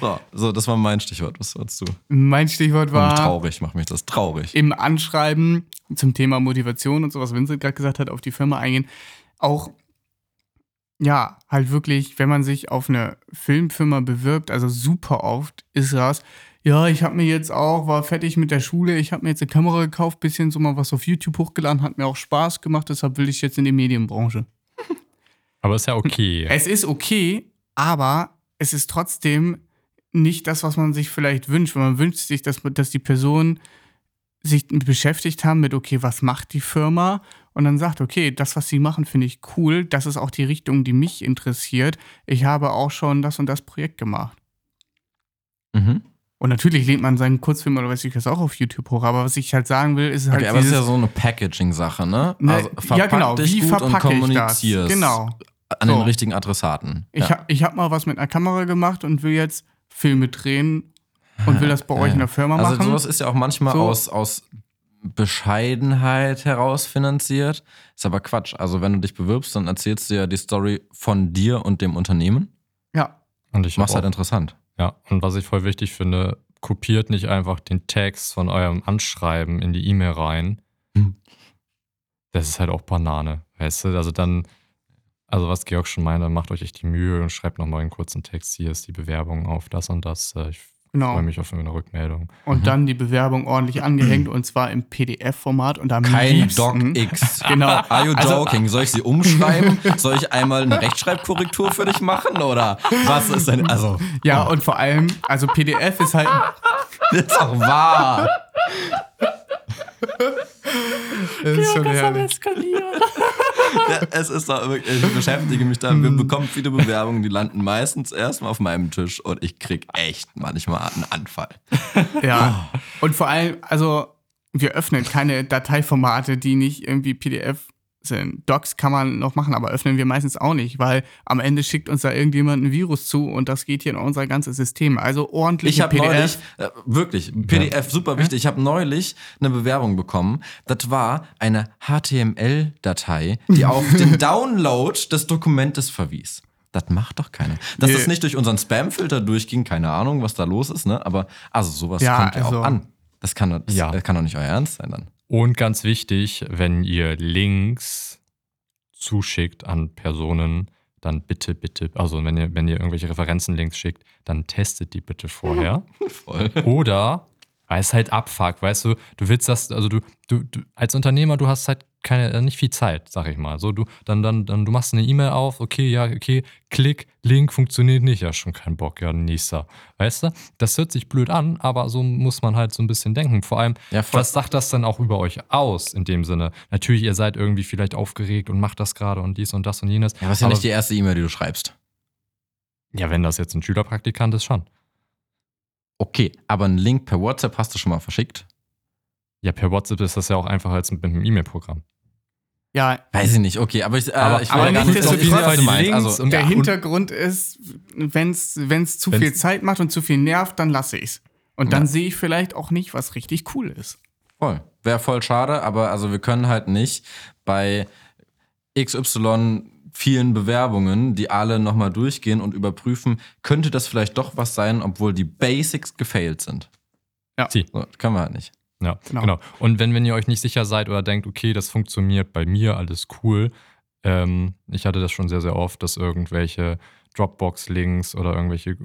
so, so, das war mein Stichwort. Was wolltest du? Mein Stichwort War war traurig, macht mich das traurig. im Anschreiben zum Thema Motivation und so, was Vincent gerade gesagt hat, auf die Firma eingehen. Auch, ja, halt wirklich, wenn man sich auf eine Filmfirma bewirbt, also super oft ist das, ja, ich habe mir jetzt auch, war fertig mit der Schule, ich habe mir jetzt eine Kamera gekauft, bisschen so mal was auf YouTube hochgeladen, hat mir auch Spaß gemacht, deshalb will ich jetzt in die Medienbranche. Aber ist ja okay. Es ist okay, aber es ist trotzdem nicht das, was man sich vielleicht wünscht. Weil man wünscht sich, dass, dass die Person sich beschäftigt haben mit, okay, was macht die Firma? Und dann sagt, okay, das, was sie machen, finde ich cool. Das ist auch die Richtung, die mich interessiert. Ich habe auch schon das und das Projekt gemacht. Mhm. Und natürlich lehnt man seinen Kurzfilm oder weiß ich was auch auf YouTube hoch. Aber was ich halt sagen will, ist halt Okay, aber das ist ja so eine Packaging-Sache, ne? ne, also ja genau, wie gut und verpacke ich das? Genau. An So. den richtigen Adressaten. Ich, ja. hab, ich habe mal was mit einer Kamera gemacht und will jetzt Filme drehen und will das bei euch in der Firma also machen. sowas ist ja auch manchmal So. aus, aus Bescheidenheit heraus finanziert. Ist aber Quatsch. Also wenn du dich bewirbst, dann erzählst du ja die Story von dir und dem Unternehmen. ja, Und ich Machst hab halt interessant. ja, und was ich voll wichtig finde, kopiert nicht einfach den Text von eurem Anschreiben in die E-Mail rein. Hm. Das ist halt auch Banane, weißt du? Also dann, also was Georg schon meinte, macht euch echt die Mühe und schreibt nochmal einen kurzen Text. Hier ist die Bewerbung auf das und das. Äh, Ich genau. freue mich auf eine Rückmeldung. Und Mhm. dann die Bewerbung ordentlich *clears throat* angehängt und zwar im PDF-Format und am Kein liebsten, DocX. *laughs* Genau. *laughs* Are you Also- joking? Soll ich sie umschreiben? Soll ich einmal eine Rechtschreibkorrektur für dich machen? Oder was ist denn? Also, Ja, und vor allem, also PDF ist halt, das *laughs* ist doch wahr. *laughs* das ist schon herrlich. *laughs* Ja, es ist doch wirklich, ich beschäftige mich da. Wir bekommen viele Bewerbungen, die landen meistens erstmal auf meinem Tisch und ich krieg echt manchmal einen Anfall. *laughs* Ja. Und vor allem, also wir öffnen keine Dateiformate, die nicht irgendwie PDF sind. Docs kann man noch machen, aber öffnen wir meistens auch nicht, weil am Ende schickt uns da irgendjemand ein Virus zu und das geht hier in unser ganzes System. Also ordentlich Ich habe neulich, äh, wirklich, PDF, super wichtig. Ich habe neulich eine Bewerbung bekommen. Das war eine HTML-Datei, die auf *laughs* den Download des Dokumentes verwies. Das macht doch keiner. Dass Nee. das nicht durch unseren Spam-Filter durchging, keine Ahnung, was da los ist, ne? Aber also sowas Ja, kommt ja also- auch an. Das kann, doch- das, Ja. das kann doch nicht euer Ernst sein dann. Und ganz wichtig, wenn ihr Links zuschickt an Personen, dann bitte, bitte, also wenn ihr, wenn ihr irgendwelche Referenzenlinks schickt, dann testet die bitte vorher. *laughs* Voll. Oder, weil es halt abfuckt, weißt du, du willst das, also du, du, du als Unternehmer, du hast halt keine, äh, nicht viel Zeit, sag ich mal. So, du, dann, dann, dann, du machst eine E-Mail auf, okay, ja, okay, Klick, Link funktioniert nicht, ja, schon kein Bock, ja, nächster. Weißt du, das hört sich blöd an, aber so muss man halt so ein bisschen denken. Vor allem, Ja, was sagt das dann auch über euch aus, in dem Sinne? Natürlich, ihr seid irgendwie vielleicht aufgeregt und macht das gerade und dies und das und jenes. Ja, aber ist ja nicht die erste E-Mail, die du schreibst. ja, wenn das jetzt ein Schülerpraktikant ist, schon. Okay, aber einen Link per WhatsApp hast du schon mal verschickt? Ja, per WhatsApp ist das ja auch einfacher als mit einem E-Mail-Programm. Ja, Weiß ich nicht, okay, aber ich, äh, Aber- ich aber nicht definieren, was du die meinst. Links Also, und- der Ja, Hintergrund ist, wenn es zu Wenn's- viel Zeit macht und zu viel nervt, dann lasse ich's. Und dann Ja. sehe ich vielleicht auch nicht, was richtig cool ist. Voll. Wäre voll schade, aber also wir können halt nicht bei XY vielen Bewerbungen, die alle nochmal durchgehen und überprüfen, könnte das vielleicht doch was sein, obwohl die Basics gefailt sind. Sie. So, können wir halt nicht. Ja, Genau. genau. Und wenn, wenn ihr euch nicht sicher seid oder denkt, okay, das funktioniert bei mir, alles cool. Ähm, ich hatte das schon sehr, sehr oft, dass irgendwelche Dropbox-Links oder irgendwelche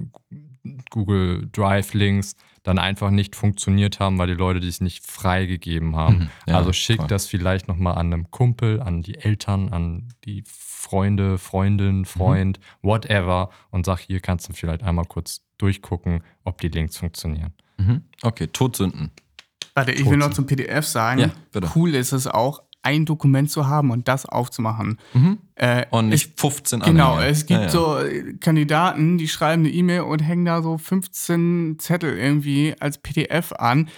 Google Drive-Links dann einfach nicht funktioniert haben, weil die Leute dies nicht freigegeben haben. Mhm, ja, also schickt voll. das vielleicht nochmal an einem Kumpel, an die Eltern, an die Freunde, Freundin, Freund, whatever und sag, hier kannst du vielleicht einmal kurz durchgucken, ob die Links funktionieren. Mhm. Okay, Todsünden. Warte, ich will noch zum PDF sagen. Ja, bitte. Cool ist es auch, ein Dokument zu haben und das aufzumachen. Mhm. Äh, Und nicht 15 Genau, Anhänge. es gibt Ja, ja. so äh, Kandidaten, die schreiben eine E-Mail und hängen da so 15 Zettel irgendwie als PDF an.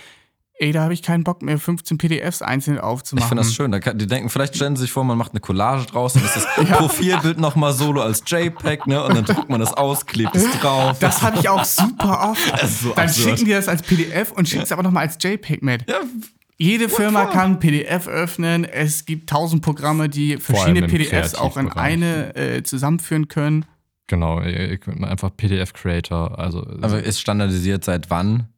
Ey, da habe ich keinen Bock mehr, 15 PDFs einzeln Ich aufzumachen. finde das schön. Da kann, die denken, vielleicht stellen sie sich vor, man macht eine Collage draus und ist das *laughs* Profilbild nochmal solo als JPEG, ne? Und dann druckt man das aus, klebt es drauf. Das habe ich auch super oft. *laughs* Das ist so Dann absurd. schicken die das als PDF und schicken es aber nochmal als JPEG mit. ja, Jede Firma kann PDF öffnen. Es gibt tausend Programme, die verschiedene PDFs auch in eine äh, zusammenführen können. Genau, ihr, ihr könnt mal einfach PDF-Creator, also Aber ist standardisiert seit wann?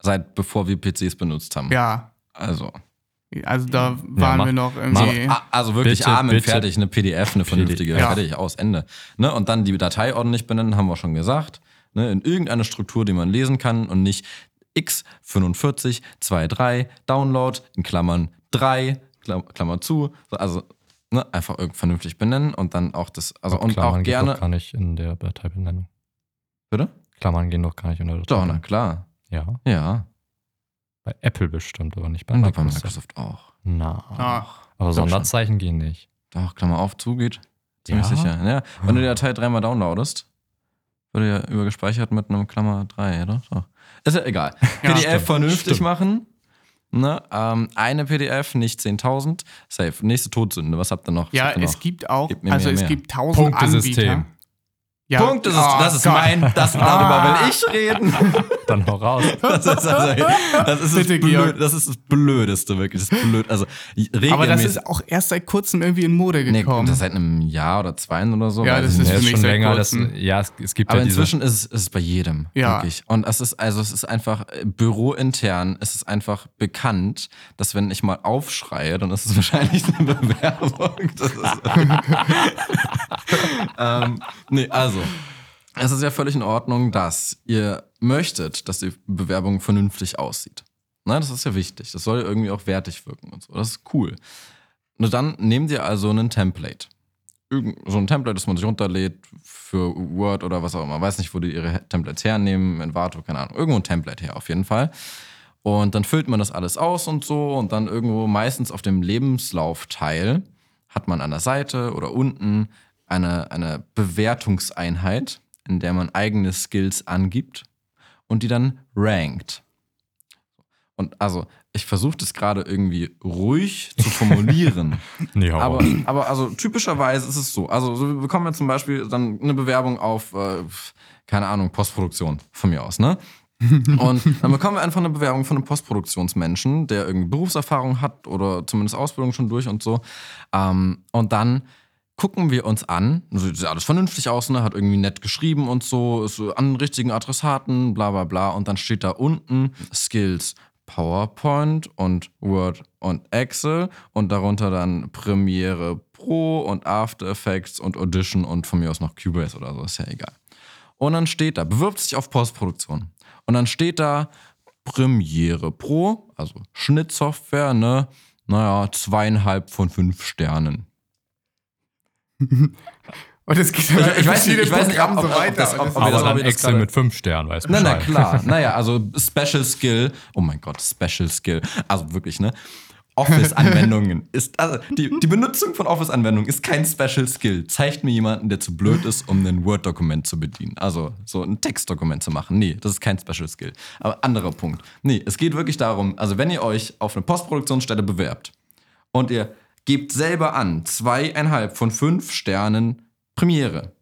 Seit bevor wir PCs benutzt haben. Ja, Also. also da waren mach- wir noch irgendwie. a- also wirklich Bitte, Amen, bitte. fertig, eine PDF, eine vernünftige, Ja. fertig, aus, Ende. Ne? Und dann die Datei ordentlich benennen, haben wir schon gesagt. Ne? In irgendeiner Struktur, die man lesen kann und nicht x45, 23, Download, in Klammern 3, Klam- Klammer zu. So, Also ne? einfach irgend vernünftig benennen und dann auch das, also und Klammern auch gerne. doch gar nicht in der Dateibenennung. Bitte? Klammern gehen doch gar nicht in der Doch, na klar. Ja, Ja. bei Apple bestimmt, aber nicht bei Und bei Microsoft. Microsoft auch. Na, Ach, aber glaub schon. Sonderzeichen gehen nicht. Doch, Klammer auf, zu geht. Ziemlich Ja? sicher. Ja. Wenn du die Datei dreimal downloadest, wird ja übergespeichert mit einem Klammer 3, oder? Doch. Ist ja egal. *laughs* Ja, PDF stimmt, vernünftig stimmt. machen. Ne? Ähm, eine PDF, nicht 10.000. Safe. Nächste Todsünde. Was habt ihr noch? Ja, ihr es noch? gibt auch, mir also mehr, es mehr. gibt tausend Punktesystem. Anbieter. Ja, Punkt, das ist, oh das ist mein, das, darüber Ah. will ich reden. *laughs* Dann noch raus. *laughs* Das ist, also, das, ist das, Bitte. Blöd, das ist das Blödeste, wirklich. Das Blöd, also. Aber das ist auch erst seit kurzem irgendwie in Mode nee, gekommen. das ist seit einem Jahr oder zwei oder so. Ja, das ist für ist mich schon seit länger. Das, ja, es, es gibt Aber ja diese. inzwischen ist es, ist es bei jedem, Ja. wirklich. Und es ist, also es ist einfach, äh, bürointern ist es einfach bekannt, dass wenn ich mal aufschreie, dann ist es wahrscheinlich eine *laughs* Bewerbung. Das ist, ähm, nee, also, es ist ja völlig in Ordnung, dass ihr möchtet, dass die Bewerbung vernünftig aussieht. Ne, das ist ja wichtig. Das soll irgendwie auch wertig wirken und so. Das ist cool. Nur dann nehmt ihr also ein Template. Irgend, so ein Template, das man sich runterlädt für Word oder was auch immer. Weiß nicht, wo die ihre Templates hernehmen, Envato, keine Ahnung. Irgendwo ein Template her, auf jeden Fall. Und dann füllt man das alles aus und so. Und dann irgendwo meistens auf dem Lebenslaufteil hat man an der Seite oder unten eine, eine Bewertungseinheit, in der man eigene Skills angibt und die dann rankt. Und also, ich versuche das gerade irgendwie ruhig zu *laughs* formulieren. nee, hau Aber, aber also typischerweise ist es so. Also so, wir bekommen ja zum Beispiel dann eine Bewerbung auf, äh, keine Ahnung, Postproduktion von mir aus, ne? Und dann bekommen wir einfach eine Bewerbung von einem Postproduktionsmenschen, der irgendwie Berufserfahrung hat oder zumindest Ausbildung schon durch und so. Ähm, und dann gucken wir uns an, also sieht alles vernünftig aus, ne? hat irgendwie nett geschrieben und so, ist an richtigen Adressaten, bla bla bla. Und dann steht da unten Skills PowerPoint und Word und Excel und darunter dann Premiere Pro und After Effects und Audition und von mir aus noch Cubase oder so, ist ja egal. Und dann steht da, bewirbt sich auf Postproduktion. Und dann steht da Premiere Pro, also Schnittsoftware, ne? Naja, zweieinhalb von fünf Sternen. Und es geht Ich- ich weiß nicht- ich weiß nicht, Programmen ob- so ob- ob weiter. das- ob- ob aber das- dann ob Excel mit fünf Sternen, weiß Na, na Bescheid. klar. *laughs* naja, also Special Skill. Oh mein Gott, Special Skill. Also wirklich, ne? Office-Anwendungen *laughs* ist, also die, die Benutzung von Office-Anwendungen ist kein Special Skill. Zeigt mir jemanden, der zu blöd ist, um ein Word-Dokument zu bedienen. Also so ein Textdokument zu machen. Nee, das ist kein Special Skill. Aber anderer Punkt. Nee, es geht wirklich darum, also wenn ihr euch auf eine Postproduktionsstelle bewerbt und ihr gebt selber an, zweieinhalb von fünf Sternen Premiere.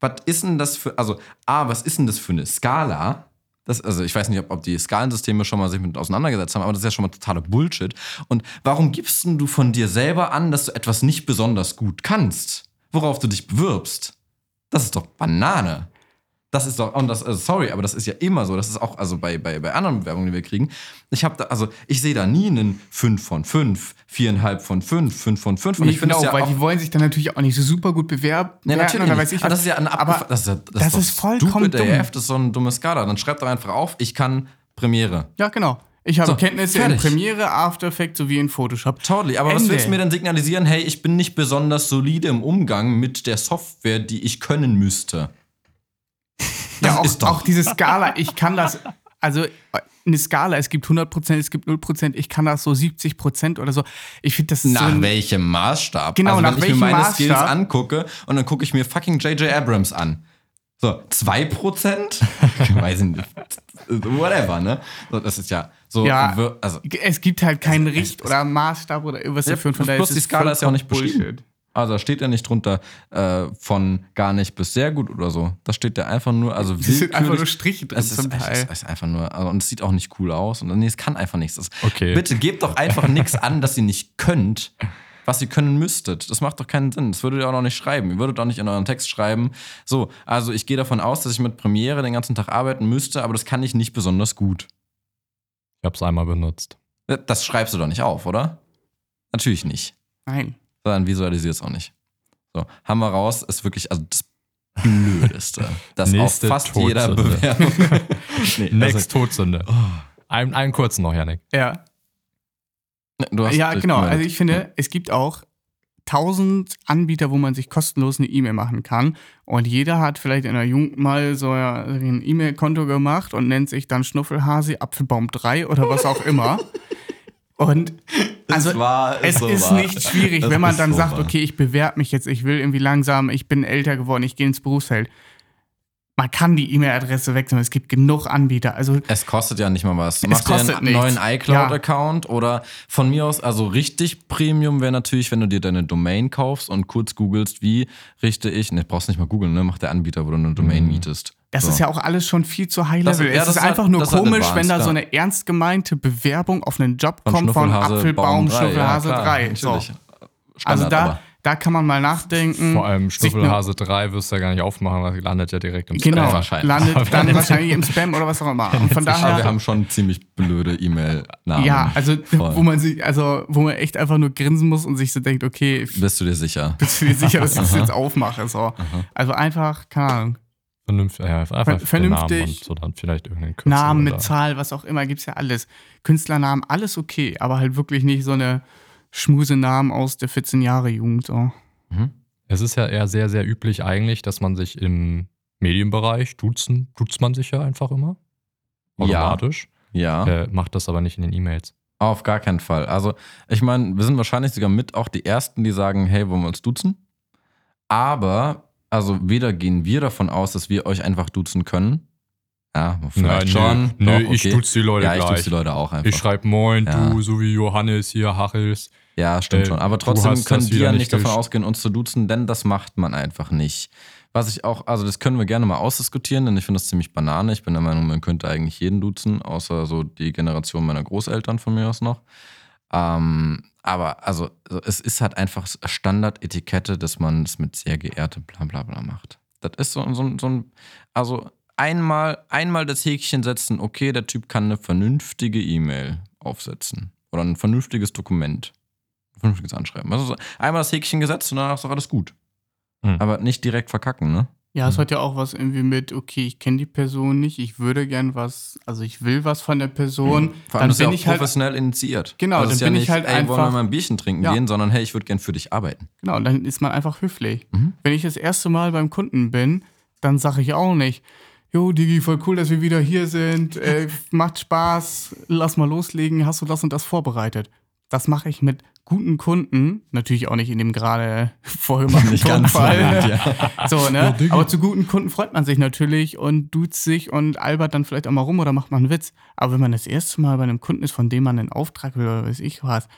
Was ist denn das für, also A, was ist denn das für eine Skala? Das, also ich weiß nicht, ob, ob die Skalensysteme schon mal sich mit auseinandergesetzt haben, aber das ist ja schon mal totaler Bullshit. Und warum gibst denn du von dir selber an, dass du etwas nicht besonders gut kannst, worauf du dich bewirbst? Das ist doch Banane. Das ist doch, und das, also sorry, aber das ist ja immer so. Das ist auch, also bei, bei, bei anderen Bewerbungen, die wir kriegen. Ich habe da, also ich sehe da nie einen 5 von 5, 4,5 von 5, 5 von 5. Und Nee, ich finde genau, das ja weil auch, die wollen sich dann natürlich auch nicht so super gut bewerben. Nee, natürlich oder nicht. weiß ich aber was. das ist ja eine Aber abgefa- das ist, ja- das das ist, ist vollkommen stupid dumm. AF, das ist so eine dumme Skala. Dann schreibt doch einfach auf, ich kann Premiere. Ja, genau. Ich habe So, Kenntnisse fertig. in Premiere, After Effects sowie in Photoshop. Totally. Aber was Ende. willst du mir denn signalisieren? Hey, ich bin nicht besonders solide im Umgang mit der Software, die ich können müsste. Das ja, auch, ist doch- auch diese Skala, ich kann das, also eine Skala, es gibt 100%, es gibt 0%, ich kann das so 70% oder so. Ich finde das Nach so welchem Maßstab? Genau, also, nach wenn ich mir meine Maßstab? Skills angucke und dann gucke ich mir fucking J.J. Abrams an. So, 2%? *laughs* Weiß ich nicht. Whatever, ne? So, das ist ja so. Ja. Also, es gibt halt keinen Es- Richt oder Maßstab oder irgendwas Ja, dafür. Und von daher plus ist die Skala ist ja auch nicht beschrieben. Also da steht ja nicht drunter äh, von gar nicht bis sehr gut oder so. Da steht ja einfach nur, also Das sind einfach nur Striche drin es ist, zum es Teil. ist, es ist einfach nur, also, und es sieht auch nicht cool aus. Und nee, es kann einfach nichts. Das, Okay. Bitte gebt doch einfach *laughs* nichts an, dass ihr nicht könnt, was ihr können müsstet. Das macht doch keinen Sinn. Das würdet ihr auch noch nicht schreiben. Ihr würdet auch nicht in euren Text schreiben. So, also ich gehe davon aus, dass ich mit Premiere den ganzen Tag arbeiten müsste, aber das kann ich nicht besonders gut. Ich habe es einmal benutzt. Das schreibst du doch nicht auf, oder? Natürlich nicht. Nein. Sondern visualisiert es auch nicht. So, haben wir raus, ist wirklich also das Blödeste. *laughs* Das Nächste auf fast jeder Todsünde. Bewerbung. *laughs* nee, Next Todsünde. Oh. Ein, einen kurzen noch, Janik. Ja. also, du hast Ja, genau. Also ich finde, es gibt auch tausend Anbieter, wo man sich kostenlos eine E-Mail machen kann. Und jeder hat vielleicht in der Jugend mal so ein E-Mail-Konto gemacht und nennt sich dann Schnuffelhasi Apfelbaum 3 oder was auch immer. *laughs* Und also Es war- es so ist wahr. nicht schwierig, Das wenn man dann so sagt, wahr. okay, ich bewerbe mich jetzt, ich will irgendwie langsam, ich bin älter geworden, ich gehe ins Berufsfeld. Man kann die E-Mail-Adresse wechseln, es gibt genug Anbieter. Also Es kostet ja nicht mal was. Du Es machst dir kostet einen nichts. neuen iCloud-Account oder von mir aus, also richtig Premium wäre natürlich, wenn du dir deine Domain kaufst und kurz googelst, wie richte ich, ne, brauchst nicht mal googeln, ne, macht der Anbieter, wo du eine Domain mietest. Das So. ist ja auch alles schon viel zu high Das- level. ja, es ist einfach halt- nur halt komisch, advanced, wenn da so eine ernst gemeinte Bewerbung auf einen Job Von kommt von Apfelbaum, Baum drei, Schnuffelhase ja, klar, 3. So. Also da, aber. Da kann man mal nachdenken. Vor allem Schnuffelhase 3 wirst du ja gar nicht aufmachen, weil landet ja direkt im Spam. Genau, wahrscheinlich. landet *laughs* dann wahrscheinlich im Spam oder was auch immer. Und von Aber wir daher, haben schon ziemlich blöde E-Mail-Namen. ja, also Voll. wo man sich, also wo man echt einfach nur grinsen muss und sich so denkt, okay, Bist du dir sicher? bist du dir sicher, dass ich das jetzt aufmache? So. Also einfach, keine Ahnung, Vernünftig, ja, einfach vernünftig. Namen und so dann vielleicht irgendeinen Kürzel Namen mit Zahl, was auch immer, gibt's ja alles. Künstlernamen, alles okay, aber halt wirklich nicht so eine Schmusenamen aus der 14 Jahre Jugend. So. Mhm. Es ist ja eher sehr, sehr üblich eigentlich, dass man sich im Medienbereich duzen, duzt man sich ja einfach immer. Ja. Automatisch. Ja. Äh, macht das aber nicht in den E-Mails. Auf gar keinen Fall. Also, ich meine, wir sind wahrscheinlich sogar mit auch die Ersten, die sagen, hey, wollen wir uns duzen? Aber, also weder gehen wir davon aus, dass wir euch einfach duzen können. Ja, vielleicht schon. Nö, Doch, nö ich okay. duze die Leute Ja, ich gleich. die Leute auch einfach. Ich schreibe Moin, Ja. du, so wie Johannes hier, Hachels. Ja, stimmt Äh, schon. Aber trotzdem können die ja nicht davon gesch- ausgehen, uns zu duzen, denn das macht man einfach nicht. Was ich auch, also das können wir gerne mal ausdiskutieren, denn ich finde das ziemlich banane. Ich bin der Meinung, man könnte eigentlich jeden duzen, außer so die Generation meiner Großeltern von mir aus noch. Ähm, aber also also es ist halt einfach Standardetikette, dass man es mit sehr geehrte bla bla bla macht. Das ist so, so, so ein, also einmal, einmal das Häkchen setzen, okay, der Typ kann eine vernünftige E-Mail aufsetzen oder ein vernünftiges Dokument. Ein vernünftiges Anschreiben. Also so einmal das Häkchen gesetzt und danach ist doch alles gut. Hm. Aber nicht direkt verkacken, ne? Ja, es hat ja auch was irgendwie mit, okay, ich kenne die Person nicht, ich würde gern was, also ich will was von der Person. Vor allem dann das ist ja bin auch ich halt, professionell initiiert. Genau, also es ist dann bin ja ich nicht, halt ey, wollen wir einfach- mal ein Bierchen trinken Ja. gehen, sondern hey, ich würde gern für dich arbeiten. genau, dann ist man einfach höflich. Mhm. Wenn ich das erste Mal beim Kunden bin, dann sage ich auch nicht, Jo, Digi, voll cool, dass wir wieder hier sind. Äh, *laughs* macht Spaß, lass mal loslegen. Hast du das und das vorbereitet? Das mache ich mit guten Kunden, natürlich auch nicht in dem gerade vorgemachten so gut, ja. *laughs* So, ne? Aber zu guten Kunden freut man sich natürlich und duzt sich und albert dann vielleicht auch mal rum oder macht mal einen Witz. Aber wenn man das erste Mal bei einem Kunden ist, von dem man einen Auftrag will oder weiß ich was,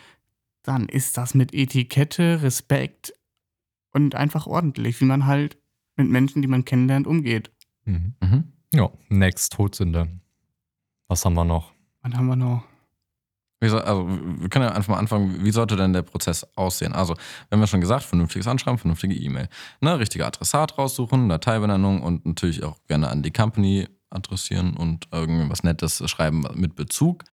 dann ist das mit Etikette, Respekt und einfach ordentlich, wie man halt mit Menschen, die man kennenlernt, umgeht. Mhm. Mhm. Ja, next Todsünde. Was haben wir noch? Was haben wir noch? Wie soll, also, wir können ja einfach mal anfangen, wie sollte denn der Prozess aussehen? Also, wir haben ja schon gesagt, vernünftiges Anschreiben, vernünftige E-Mail. Ne, richtiger Adressat raussuchen, Dateibenennung und natürlich auch gerne an die Company adressieren und irgendwas Nettes schreiben mit Bezug.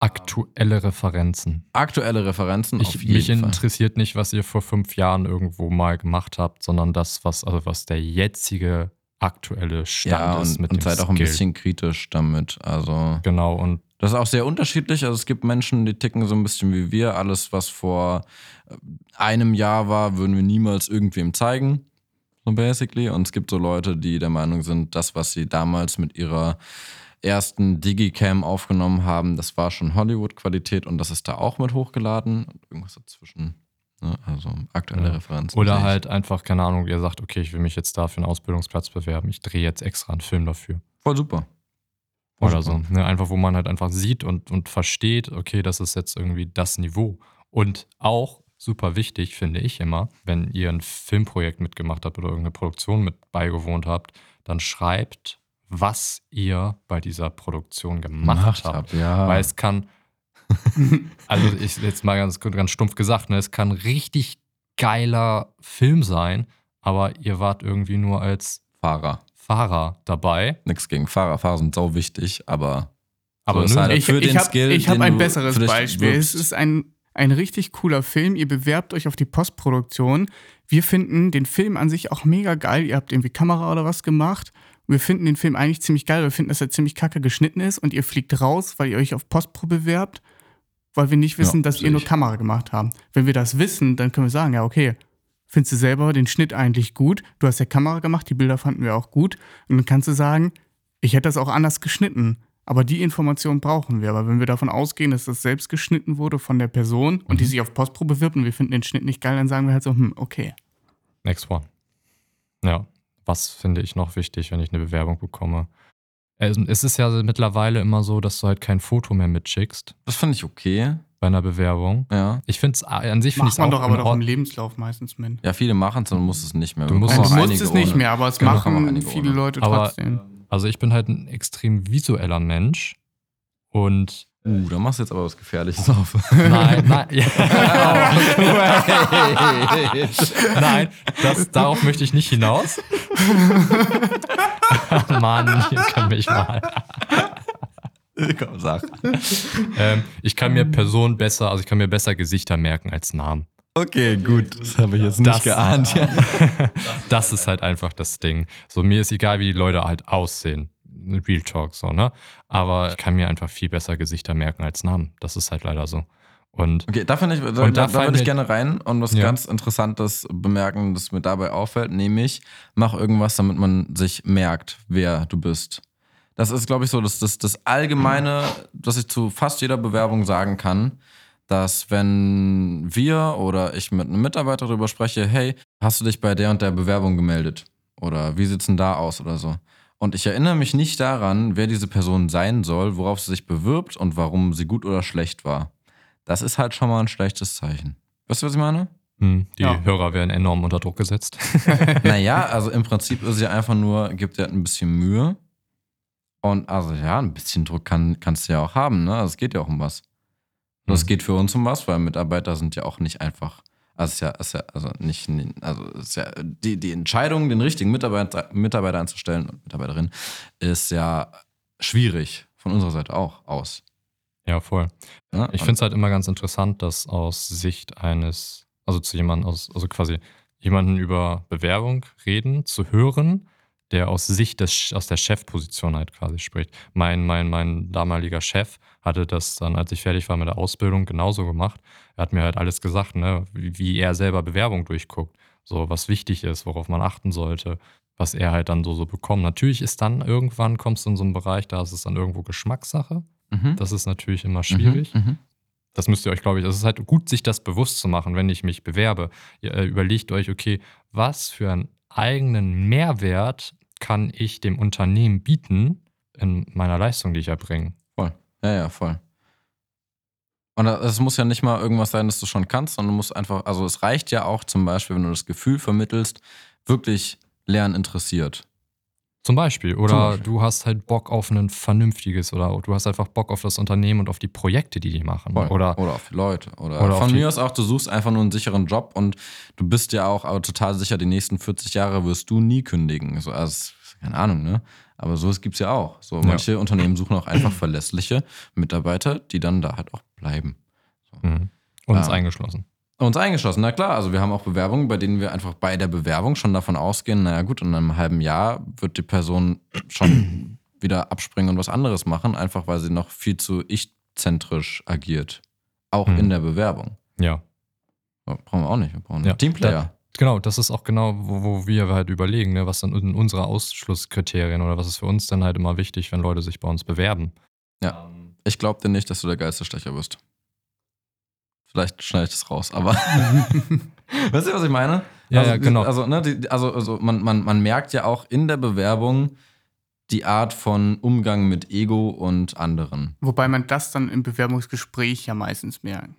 Aktuelle Referenzen. Aktuelle Referenzen auf Ich, jeden mich Fall. interessiert nicht, was ihr vor fünf Jahren irgendwo mal gemacht habt, sondern das, was, also was der jetzige aktuelle Stand Ja, ist und, mit und dem seid auch ein Skill. bisschen kritisch damit. Also, Genau, und das ist auch sehr unterschiedlich. Also, es gibt Menschen, die ticken so ein bisschen wie wir. Alles, was vor äh, einem Jahr war, würden wir niemals irgendwem zeigen. So basically. Und es gibt so Leute, die der Meinung sind, das, was sie damals mit ihrer ersten Digicam aufgenommen haben, das war schon Hollywood-Qualität und das ist da auch mit hochgeladen. Und irgendwas dazwischen. Ne? Also aktuelle Ja. Referenzen. oder halt einfach, keine Ahnung, ihr sagt, okay, ich will mich jetzt da für einen Ausbildungsplatz bewerben, ich drehe jetzt extra einen Film dafür. Voll super. Voll Oder super. so. Ne, einfach, wo man halt einfach sieht und, und versteht, okay, das ist jetzt irgendwie das Niveau. Und auch, super wichtig, finde ich immer, wenn ihr ein Filmprojekt mitgemacht habt oder irgendeine Produktion mit beigewohnt habt, dann schreibt, was ihr bei dieser Produktion gemacht, Gemacht habt. habt, ja. Weil es kann, *laughs* also ich jetzt mal ganz, ganz stumpf gesagt, ne, es kann richtig geiler Film sein, aber ihr wart irgendwie nur als Fahrer. Fahrer dabei. Nichts gegen Fahrer. Fahrer sind sau wichtig, aber. Aber nö, halt Ich, für ich den habe Skill, hab ein besseres Beispiel. wirbst. Es ist ein, ein richtig cooler Film. Ihr bewerbt euch auf die Postproduktion. Wir finden den Film an sich auch mega geil. Ihr habt irgendwie Kamera oder was gemacht. Wir finden den Film eigentlich ziemlich geil. Wir finden, dass er ziemlich kacke geschnitten ist und ihr fliegt raus, weil ihr euch auf Postpro bewerbt, weil wir nicht wissen, Ja, dass ihr nur. Kamera gemacht habt. Wenn wir das wissen, dann können wir sagen, ja, okay, findest du selber den Schnitt eigentlich gut? Du hast ja Kamera gemacht, die Bilder fanden wir auch gut. Und dann kannst du sagen, ich hätte das auch anders geschnitten. Aber die Information brauchen wir. Aber wenn wir davon ausgehen, dass das selbst geschnitten wurde von der Person und die Mhm. sich auf Postpro bewirbt und wir finden den Schnitt nicht geil, dann sagen wir halt so, hm, okay. Next one. Ja, was finde ich noch wichtig, wenn ich eine Bewerbung bekomme? Es es ist ja mittlerweile immer so, dass du halt kein Foto mehr mitschickst Das finde ich okay. bei einer Bewerbung. Ja. Ich finde es an sich finde ich man auch doch aber doch im. Lebenslauf meistens mit. Ja, viele machen es und musst es nicht mehr. Du musst- Nein, du musst es nicht ohne. mehr, aber es Genau, machen viele ohne. Leute Aber- trotzdem. Also ich bin halt ein extrem visueller Mensch und Uh, da machst du jetzt aber was Gefährliches *laughs* auf. nein, nein, ja. *laughs* *laughs* nein, das, darauf möchte ich nicht hinaus. Mann, ihr könnt mich mal. Komm, sag. Ähm, ich kann mir Personen besser, also ich kann mir besser Gesichter merken als Namen. Okay, gut. Das habe ich jetzt nicht Das- geahnt. Ja. Das ist halt einfach das Ding. So, mir ist egal, wie die Leute halt aussehen. Real Talk, so, ne? Aber ich kann mir einfach viel besser Gesichter merken als Namen. Das ist halt leider so. Und Okay, da, finde ich, da, Und da, da würde ich gerne rein und was Ja. ganz Interessantes bemerken, das mir dabei auffällt, nämlich mach irgendwas, damit man sich merkt, wer du bist. Das ist, glaube ich, so das, das, das Allgemeine, das ich zu fast jeder Bewerbung sagen kann, dass wenn wir oder ich mit einem Mitarbeiter darüber spreche, hey, hast du dich bei der und der Bewerbung gemeldet? Oder wie sieht's denn da aus oder so? Und ich erinnere mich nicht daran, wer diese Person sein soll, worauf sie sich bewirbt und warum sie gut oder schlecht war. Das ist halt schon mal ein schlechtes Zeichen. Weißt du, was ich meine? hm, die Ja. Hörer werden enorm unter Druck gesetzt. *laughs* *laughs* naja, also im Prinzip ist es ja einfach nur, gibt dir ein bisschen Mühe. Und also ja, ein bisschen Druck kann, kannst du ja auch haben, ne? Also es geht ja auch um was. Und Es Mhm. geht für uns um was, weil Mitarbeiter sind ja auch nicht einfach. Also es ist ja, ist ja also nicht, also ist ja die, die Entscheidung, den richtigen Mitarbeiter, Mitarbeiter einzustellen und Mitarbeiterin, ist ja schwierig von unserer Seite auch aus. Ja, voll. Ne? Ich finde es halt immer ganz interessant, dass aus Sicht eines, also zu jemandem aus, also quasi jemanden über Bewerbung reden, zu hören, der aus Sicht des, aus der Chefposition halt quasi spricht. Mein, mein, mein damaliger Chef hatte das dann, als ich fertig war mit der Ausbildung, genauso gemacht. Er hat mir halt alles gesagt, ne, wie, wie er selber Bewerbung durchguckt. So, was wichtig ist, worauf man achten sollte, was er halt dann so, so bekommt. Natürlich ist dann irgendwann, kommst du in so einen Bereich, da ist es dann irgendwo Geschmackssache. Mhm. Das ist natürlich immer schwierig. Mhm. Mhm. Das müsst ihr euch, glaube ich, es ist halt gut, sich das bewusst zu machen, wenn ich mich bewerbe. Ihr äh, überlegt euch, okay, was für einen eigenen Mehrwert kann ich dem Unternehmen bieten in meiner Leistung, die ich erbringe. Ja, ja, voll. Und es muss ja nicht mal irgendwas sein, das du schon kannst, sondern du musst einfach, also es reicht ja auch zum Beispiel, wenn du das Gefühl vermittelst, wirklich Lernen interessiert. Zum Beispiel. Oder Zum Beispiel. du hast halt Bock auf ein vernünftiges oder du hast einfach Bock auf das Unternehmen und auf die Projekte, die die machen. Voll. Oder oder auf die Leute. Oder, Oder von mir aus auch, du suchst einfach nur einen sicheren Job und du bist ja auch aber total sicher, die nächsten 40 Jahre wirst du nie kündigen. So, also, keine Ahnung, ne? Aber sowas gibt es ja auch. So, manche Unternehmen suchen auch einfach verlässliche Mitarbeiter, die dann da halt auch bleiben. Mhm. uns Ah. eingeschlossen. Uns eingeschlossen, na klar. Also wir haben auch Bewerbungen, bei denen wir einfach bei der Bewerbung schon davon ausgehen, naja gut, in einem halben Jahr wird die Person schon *clears throat* wieder abspringen und was anderes machen, einfach weil sie noch viel zu ich-zentrisch agiert. Auch Mhm. in der Bewerbung. Ja. So, Brauchen wir auch nicht. Wir brauchen Ja, Teamplayer. Genau, das ist auch genau, wo, wo wir halt überlegen, ne, was dann unsere Ausschlusskriterien oder was ist für uns dann halt immer wichtig, wenn Leute sich bei uns bewerben. Ja. Ähm, Ich glaube dir nicht, dass du der geilste Stecher bist. Vielleicht schneide ich das raus, aber. *laughs* weißt du, was ich meine? Ja, also, ja, genau. Also, ne, die, also, also man, man, man merkt ja auch in der Bewerbung die Art von Umgang mit Ego und anderen. Wobei man das dann im Bewerbungsgespräch ja meistens merkt.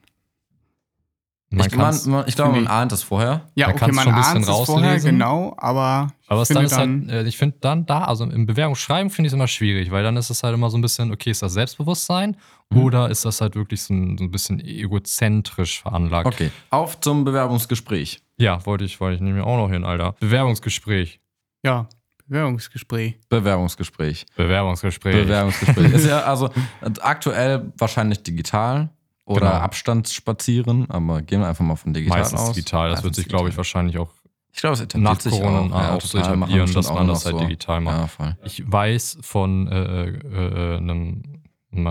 Man ich, man, man, ich glaube, man ahnt es vorher. Ja, Man okay, kann's man schon ein bisschen ahnt es vorher, rauslesen. genau, aber ich Aber es finde dann halt, äh, ich finde dann da, also im Bewerbungsschreiben finde ich es immer schwierig, weil dann ist es halt immer so ein bisschen, okay, ist das Selbstbewusstsein Mhm. oder ist das halt wirklich so ein, so ein bisschen egozentrisch veranlagt? Okay, auf zum Bewerbungsgespräch. Ja, wollte ich, wollte ich nehme auch noch hin, Alter. Bewerbungsgespräch. ja, Bewerbungsgespräch. Bewerbungsgespräch. Bewerbungsgespräch. Bewerbungsgespräch. ist ja also *laughs* aktuell wahrscheinlich digital oder Genau. Abstandsspazieren, aber gehen wir einfach mal von digital Meistens aus. digital. Das wird Meistens sich, glaube ich, wahrscheinlich auch Ich glaube, es nach sich Corona auch, ja, auch so etablieren, dass man das halt so. digital macht. Ja, voll. Ich weiß von, äh, äh, äh, einem,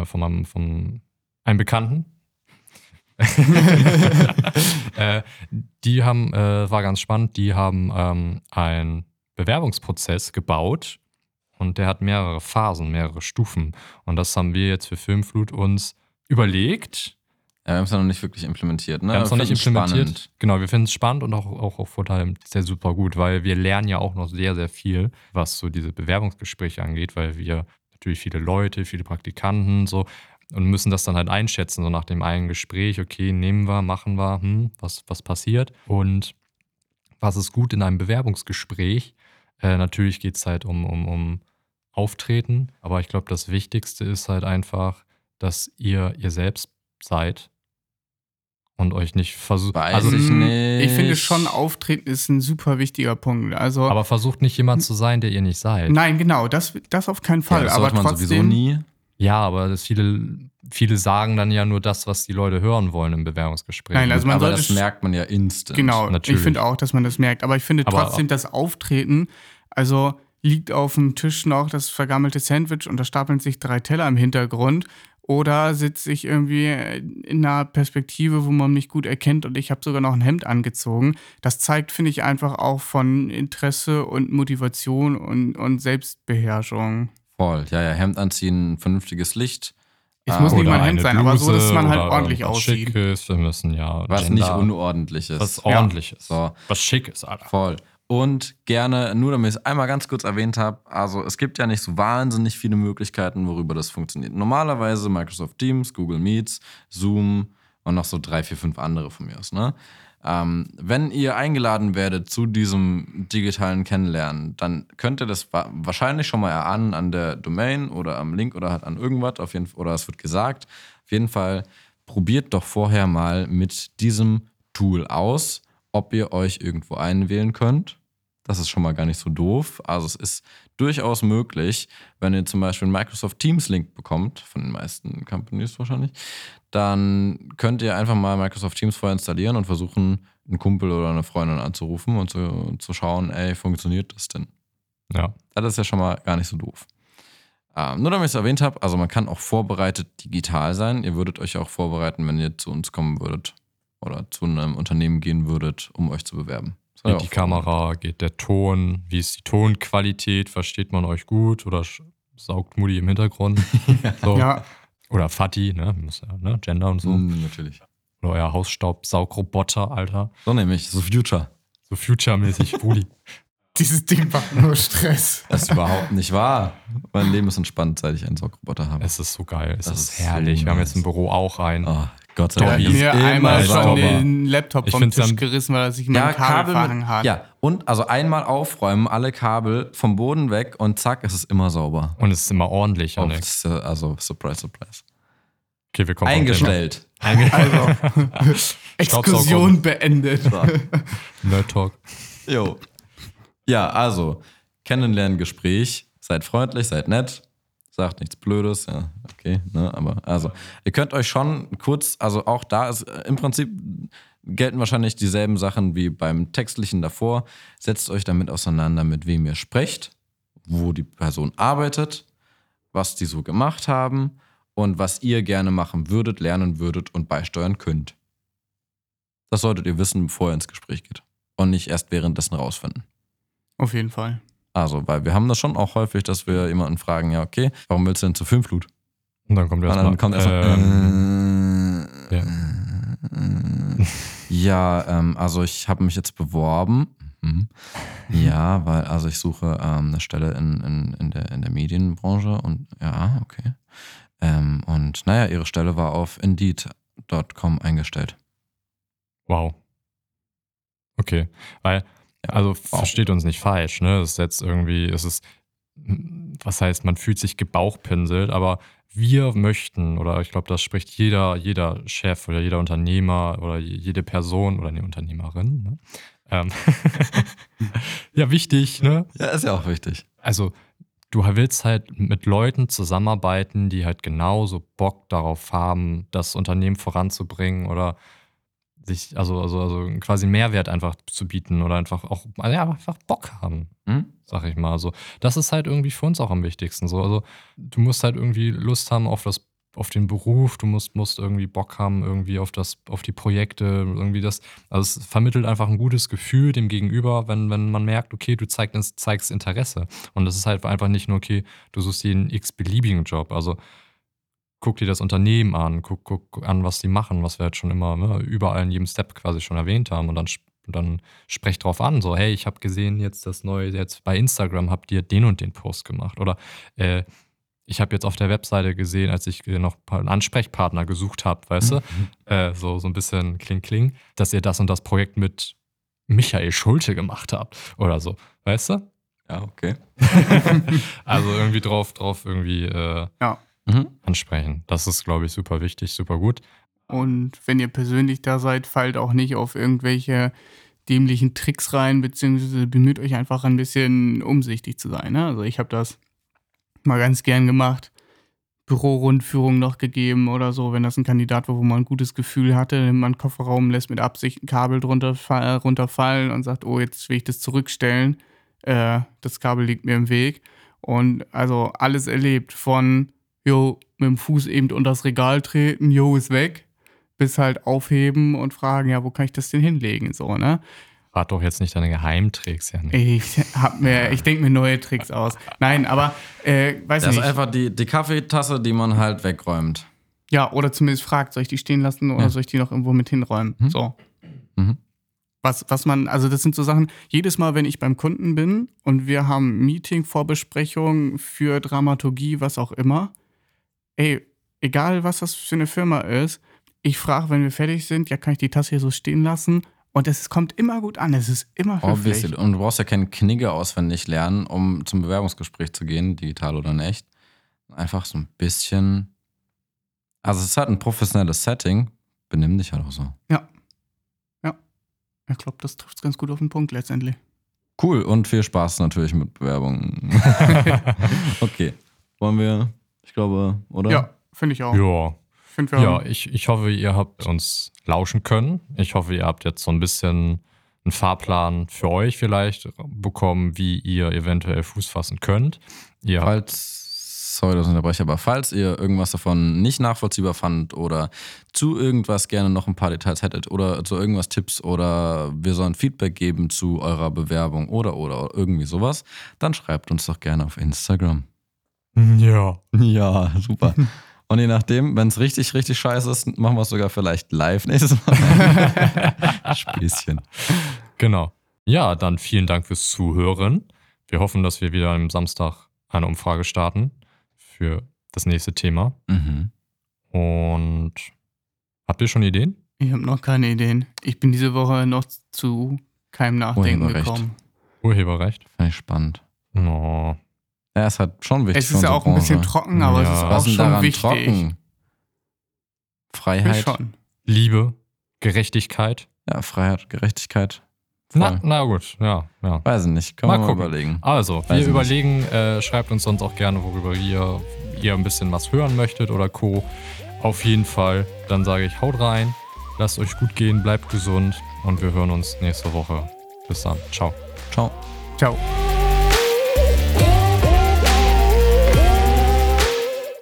von meinem, von einem Bekannten. *laughs* äh, die haben, äh, war ganz spannend, die haben ähm, einen Bewerbungsprozess gebaut und der hat mehrere Phasen, mehrere Stufen. Und das haben wir jetzt für Filmflut uns überlegt. Ja, wir haben es ja noch nicht wirklich implementiert, ne? Wir haben es noch nicht implementiert. spannend. Genau, wir finden es spannend und auch, auch, auch vor allem sehr super gut, weil wir lernen ja auch noch sehr, sehr viel, was so diese Bewerbungsgespräche angeht, weil wir natürlich viele Leute, viele Praktikanten so und müssen das dann halt einschätzen, so nach dem einen Gespräch, okay, nehmen wir, machen wir, hm, was, was passiert und was ist gut in einem Bewerbungsgespräch? Äh, natürlich geht es halt um, um, um Auftreten, aber ich glaube, das Wichtigste ist halt einfach, dass ihr ihr selbst seid und euch nicht versucht. Also, ich nicht. Ich finde schon, Auftreten ist ein super wichtiger Punkt. Also, aber versucht nicht jemand zu sein, der ihr nicht seid. nein, genau, das, das auf keinen ja, Fall. das aber sollte man sowieso trotzdem, nie. Ja, aber das viele, viele sagen dann ja nur das, was die Leute hören wollen im Bewerbungsgespräch. Nein, also man aber sollte das merkt man ja instant. Genau, Natürlich. ich finde auch, dass man das merkt. Aber ich finde Aber- trotzdem, das Auftreten, also liegt auf dem Tisch noch das vergammelte Sandwich und da stapeln sich drei Teller im Hintergrund. Oder sitze ich irgendwie in einer Perspektive, wo man mich gut erkennt und ich habe sogar noch ein Hemd angezogen. Das zeigt, finde ich, einfach auch von Interesse und Motivation und, und Selbstbeherrschung. Voll. Ja, ja, Hemd anziehen, vernünftiges Licht. Es Ah, muss nicht oder mal ein Hemd sein, aber so, dass man halt ordentlich was aussieht. Schickes, wir müssen ja. Was Gender- nicht unordentlich ist. Was Ja. ordentliches. So. Was Schickes, Alter. Voll. Und gerne, nur damit ich es einmal ganz kurz erwähnt habe, also es gibt ja nicht so wahnsinnig viele Möglichkeiten, worüber das funktioniert. Normalerweise Microsoft Teams, Google Meets, Zoom und noch so drei, vier, fünf andere von mir aus. Ne? Ähm, wenn ihr eingeladen werdet zu diesem digitalen Kennenlernen, dann könnt ihr das wa wahrscheinlich schon mal erahnen an der Domain oder am Link oder halt an irgendwas, auf jeden oder es wird gesagt. Auf jeden Fall probiert doch vorher mal mit diesem Tool aus, ob ihr euch irgendwo einwählen könnt. Das ist schon mal gar nicht so doof. Also es ist durchaus möglich, wenn ihr zum Beispiel einen Microsoft Teams Link bekommt, von den meisten Companies wahrscheinlich, dann könnt ihr einfach mal Microsoft Teams vorher installieren und versuchen, einen Kumpel oder eine Freundin anzurufen und zu, zu schauen, ey, funktioniert das denn? Ja. Das ist ja schon mal gar nicht so doof. Ähm, nur damit ich es erwähnt habe, also man kann auch vorbereitet digital sein. Ihr würdet euch auch vorbereiten, wenn ihr zu uns kommen würdet oder zu einem Unternehmen gehen würdet, um euch zu bewerben. Ja Geht die. Kamera, geht der Ton, wie ist die Tonqualität, versteht man euch gut oder saugt Mutti im Hintergrund? *laughs* so. Ja, Oder Fatty, ne? Ne? Gender und so. Mm, natürlich. Oder euer Hausstaubsaugroboter, Alter. So nämlich, so Future. So future-mäßig, Brudi. *laughs* dieses Ding macht nur Stress. Das ist überhaupt nicht wahr. Mein Leben ist entspannt, seit ich einen Saugroboter habe. Es ist so geil. Es Das ist, ist so herrlich. Wir haben jetzt im Büro auch einen. Oh, Gott sei Der Dank. ist mir einmal schon sauber. den Laptop vom Tisch dann- gerissen, weil er sich in meinem Kabel, verhangen hat. Ja, und also einmal aufräumen, alle Kabel vom Boden weg und zack, es ist immer sauber. Und es ist immer ordentlich, Oh, äh, also, surprise, surprise. Okay, wir kommen Eingestellt. Thema. Einge Also, *laughs* Exkursion beendet. Nerd Talk. Jo. Ja, also, Kennenlerngespräch. Seid freundlich, seid nett. Sagt nichts Blödes, ja, okay, ne, aber also, ihr könnt euch schon kurz, also auch da ist äh, im Prinzip gelten wahrscheinlich dieselben Sachen wie beim Textlichen davor. Setzt euch damit auseinander, mit wem ihr sprecht, wo die Person arbeitet, was die so gemacht haben und was ihr gerne machen würdet, lernen würdet und beisteuern könnt. Das solltet ihr wissen, bevor ihr ins Gespräch geht. Und nicht erst währenddessen rausfinden. Auf jeden Fall. Also, weil wir haben das schon auch häufig, dass wir jemanden fragen, ja, okay, warum willst du denn zur Filmflut? Und dann kommt Und erstmal. dann kommt erstmal, ähm, äh, ja. äh, *laughs* ja, ähm, also ich habe mich jetzt beworben. Mhm. Ja, weil, also ich suche ähm, eine Stelle in, in, in, der, in der Medienbranche und ja, okay. Ähm, und naja, ihre Stelle war auf Indeed.com eingestellt. Wow. Okay. Weil, also versteht uns nicht falsch, ne? Es ist jetzt irgendwie, es ist, was heißt, man fühlt sich gebauchpinselt, aber wir möchten, oder ich glaube, das spricht jeder, jeder Chef oder jeder Unternehmer oder jede Person oder eine Unternehmerin, ne? Ähm, *laughs* ja, wichtig, ne? Ja, ist ja auch wichtig. Also, du willst halt mit Leuten zusammenarbeiten, die halt genauso Bock darauf haben, das Unternehmen voranzubringen oder sich, also, also, also quasi Mehrwert einfach zu bieten oder einfach auch, ja, einfach Bock haben, Hm? sag ich mal. So, das ist halt irgendwie für uns auch am wichtigsten. So, also, du musst halt irgendwie Lust haben auf das, auf den Beruf, du musst, musst irgendwie Bock haben, irgendwie auf das, auf die Projekte, irgendwie das. Also es vermittelt einfach ein gutes Gefühl dem Gegenüber, wenn, wenn man merkt, okay, du zeigst, zeigst Interesse. Und das ist halt einfach nicht nur, okay, du suchst jeden x-beliebigen Job. Also guck dir das Unternehmen an, guck, guck an, was die machen, was wir jetzt schon immer ne, überall in jedem Step quasi schon erwähnt haben und dann, dann sprech drauf an, so, hey, ich habe gesehen jetzt das neue, jetzt bei Instagram habt ihr den und den Post gemacht oder äh, ich habe jetzt auf der Webseite gesehen, als ich noch einen Ansprechpartner gesucht habe, weißt du, äh, so, so ein bisschen kling kling, dass ihr das und das Projekt mit Michael Schulte gemacht habt oder so, weißt du? Ja, okay. *laughs* Also irgendwie drauf, drauf irgendwie äh, Ja. Mhm. ansprechen. Das ist, glaube ich, super wichtig, super gut. Und wenn ihr persönlich da seid, fallt auch nicht auf irgendwelche dämlichen Tricks rein, beziehungsweise bemüht euch einfach ein bisschen umsichtig zu sein. Ne? Also ich habe das mal ganz gern gemacht. Bürorundführung noch gegeben oder so, wenn das ein Kandidat war, wo man ein gutes Gefühl hatte, nimmt man einen Kofferraum, lässt mit Absicht ein Kabel drunter fa- runterfallen und sagt, oh, jetzt will ich das zurückstellen. Äh, das Kabel liegt mir im Weg. Und also alles erlebt von, jo, mit dem Fuß eben unter das Regal treten, jo, ist weg, bis halt aufheben und fragen, ja, wo kann ich das denn hinlegen? So, ne? Rat doch jetzt nicht deine Geheimtricks, Jan. Ich hab mir, ich denke mir neue Tricks aus. Nein, aber äh, weiß Das ist nicht. einfach die, die Kaffeetasse, die man halt wegräumt. Ja, oder zumindest fragt, soll ich die stehen lassen oder Ja. soll ich die noch irgendwo mit hinräumen? Mhm. So. Mhm. Was, was man, also das sind so Sachen, jedes Mal, wenn ich beim Kunden bin und wir haben Meeting, Vorbesprechung für Dramaturgie, was auch immer, ey, egal was das für eine Firma ist, ich frage, wenn wir fertig sind, ja, kann ich die Tasse hier so stehen lassen? Und es kommt immer gut an, es ist immer höflich. Obviously. Und du brauchst ja keinen Knigge auswendig lernen, um zum Bewerbungsgespräch zu gehen, digital oder in echt. Einfach so ein bisschen. Also, es ist halt ein professionelles Setting. Benimm dich halt auch so. Ich glaube, das trifft es ganz gut auf den Punkt letztendlich. Cool und viel Spaß natürlich mit Bewerbungen. *laughs* *laughs* okay. Wollen wir, ich glaube, oder? Ja, finde ich auch. ja. Find wir Ja, ich, ich hoffe, ihr habt uns lauschen können. Ich hoffe, ihr habt jetzt so ein bisschen einen Fahrplan für euch vielleicht bekommen, wie ihr eventuell Fuß fassen könnt. Ihr Falls, sorry, das unterbreche, aber falls ihr irgendwas davon nicht nachvollziehbar fandet oder zu irgendwas gerne noch ein paar Details hättet oder zu irgendwas Tipps oder wir sollen Feedback geben zu eurer Bewerbung oder oder irgendwie sowas, dann schreibt uns doch gerne auf Instagram. Ja. Ja, super. Und je nachdem, wenn es richtig, richtig scheiße ist, machen wir es sogar vielleicht live nächstes Mal. *laughs* Späßchen. Genau. Ja, dann vielen Dank fürs Zuhören. Wir hoffen, dass wir wieder am Samstag eine Umfrage starten für das nächste Thema. Mhm. Und habt ihr schon Ideen? Ich habe noch keine Ideen. Ich bin diese Woche noch zu keinem Nachdenken Urheberrecht. gekommen. Urheberrecht? Finde ich spannend. Oh. Ja, ist halt schon wichtig. Es ist ja auch ein bisschen trocken, aber es Ja. ist Was auch ist denn schon daran wichtig. trocken? Freiheit. schon. Liebe, Gerechtigkeit. Ja, Freiheit, Gerechtigkeit. Na, na gut, ja, ja. Weiß ich nicht. Können Mal wir mal gucken. überlegen. Also, Weiß wir nicht. überlegen, äh, schreibt uns sonst auch gerne, worüber ihr, ihr ein bisschen was hören möchtet oder Co. Auf jeden Fall. Dann sage ich, haut rein, lasst euch gut gehen, bleibt gesund und wir hören uns nächste Woche. Bis dann. Ciao. Ciao. Ciao.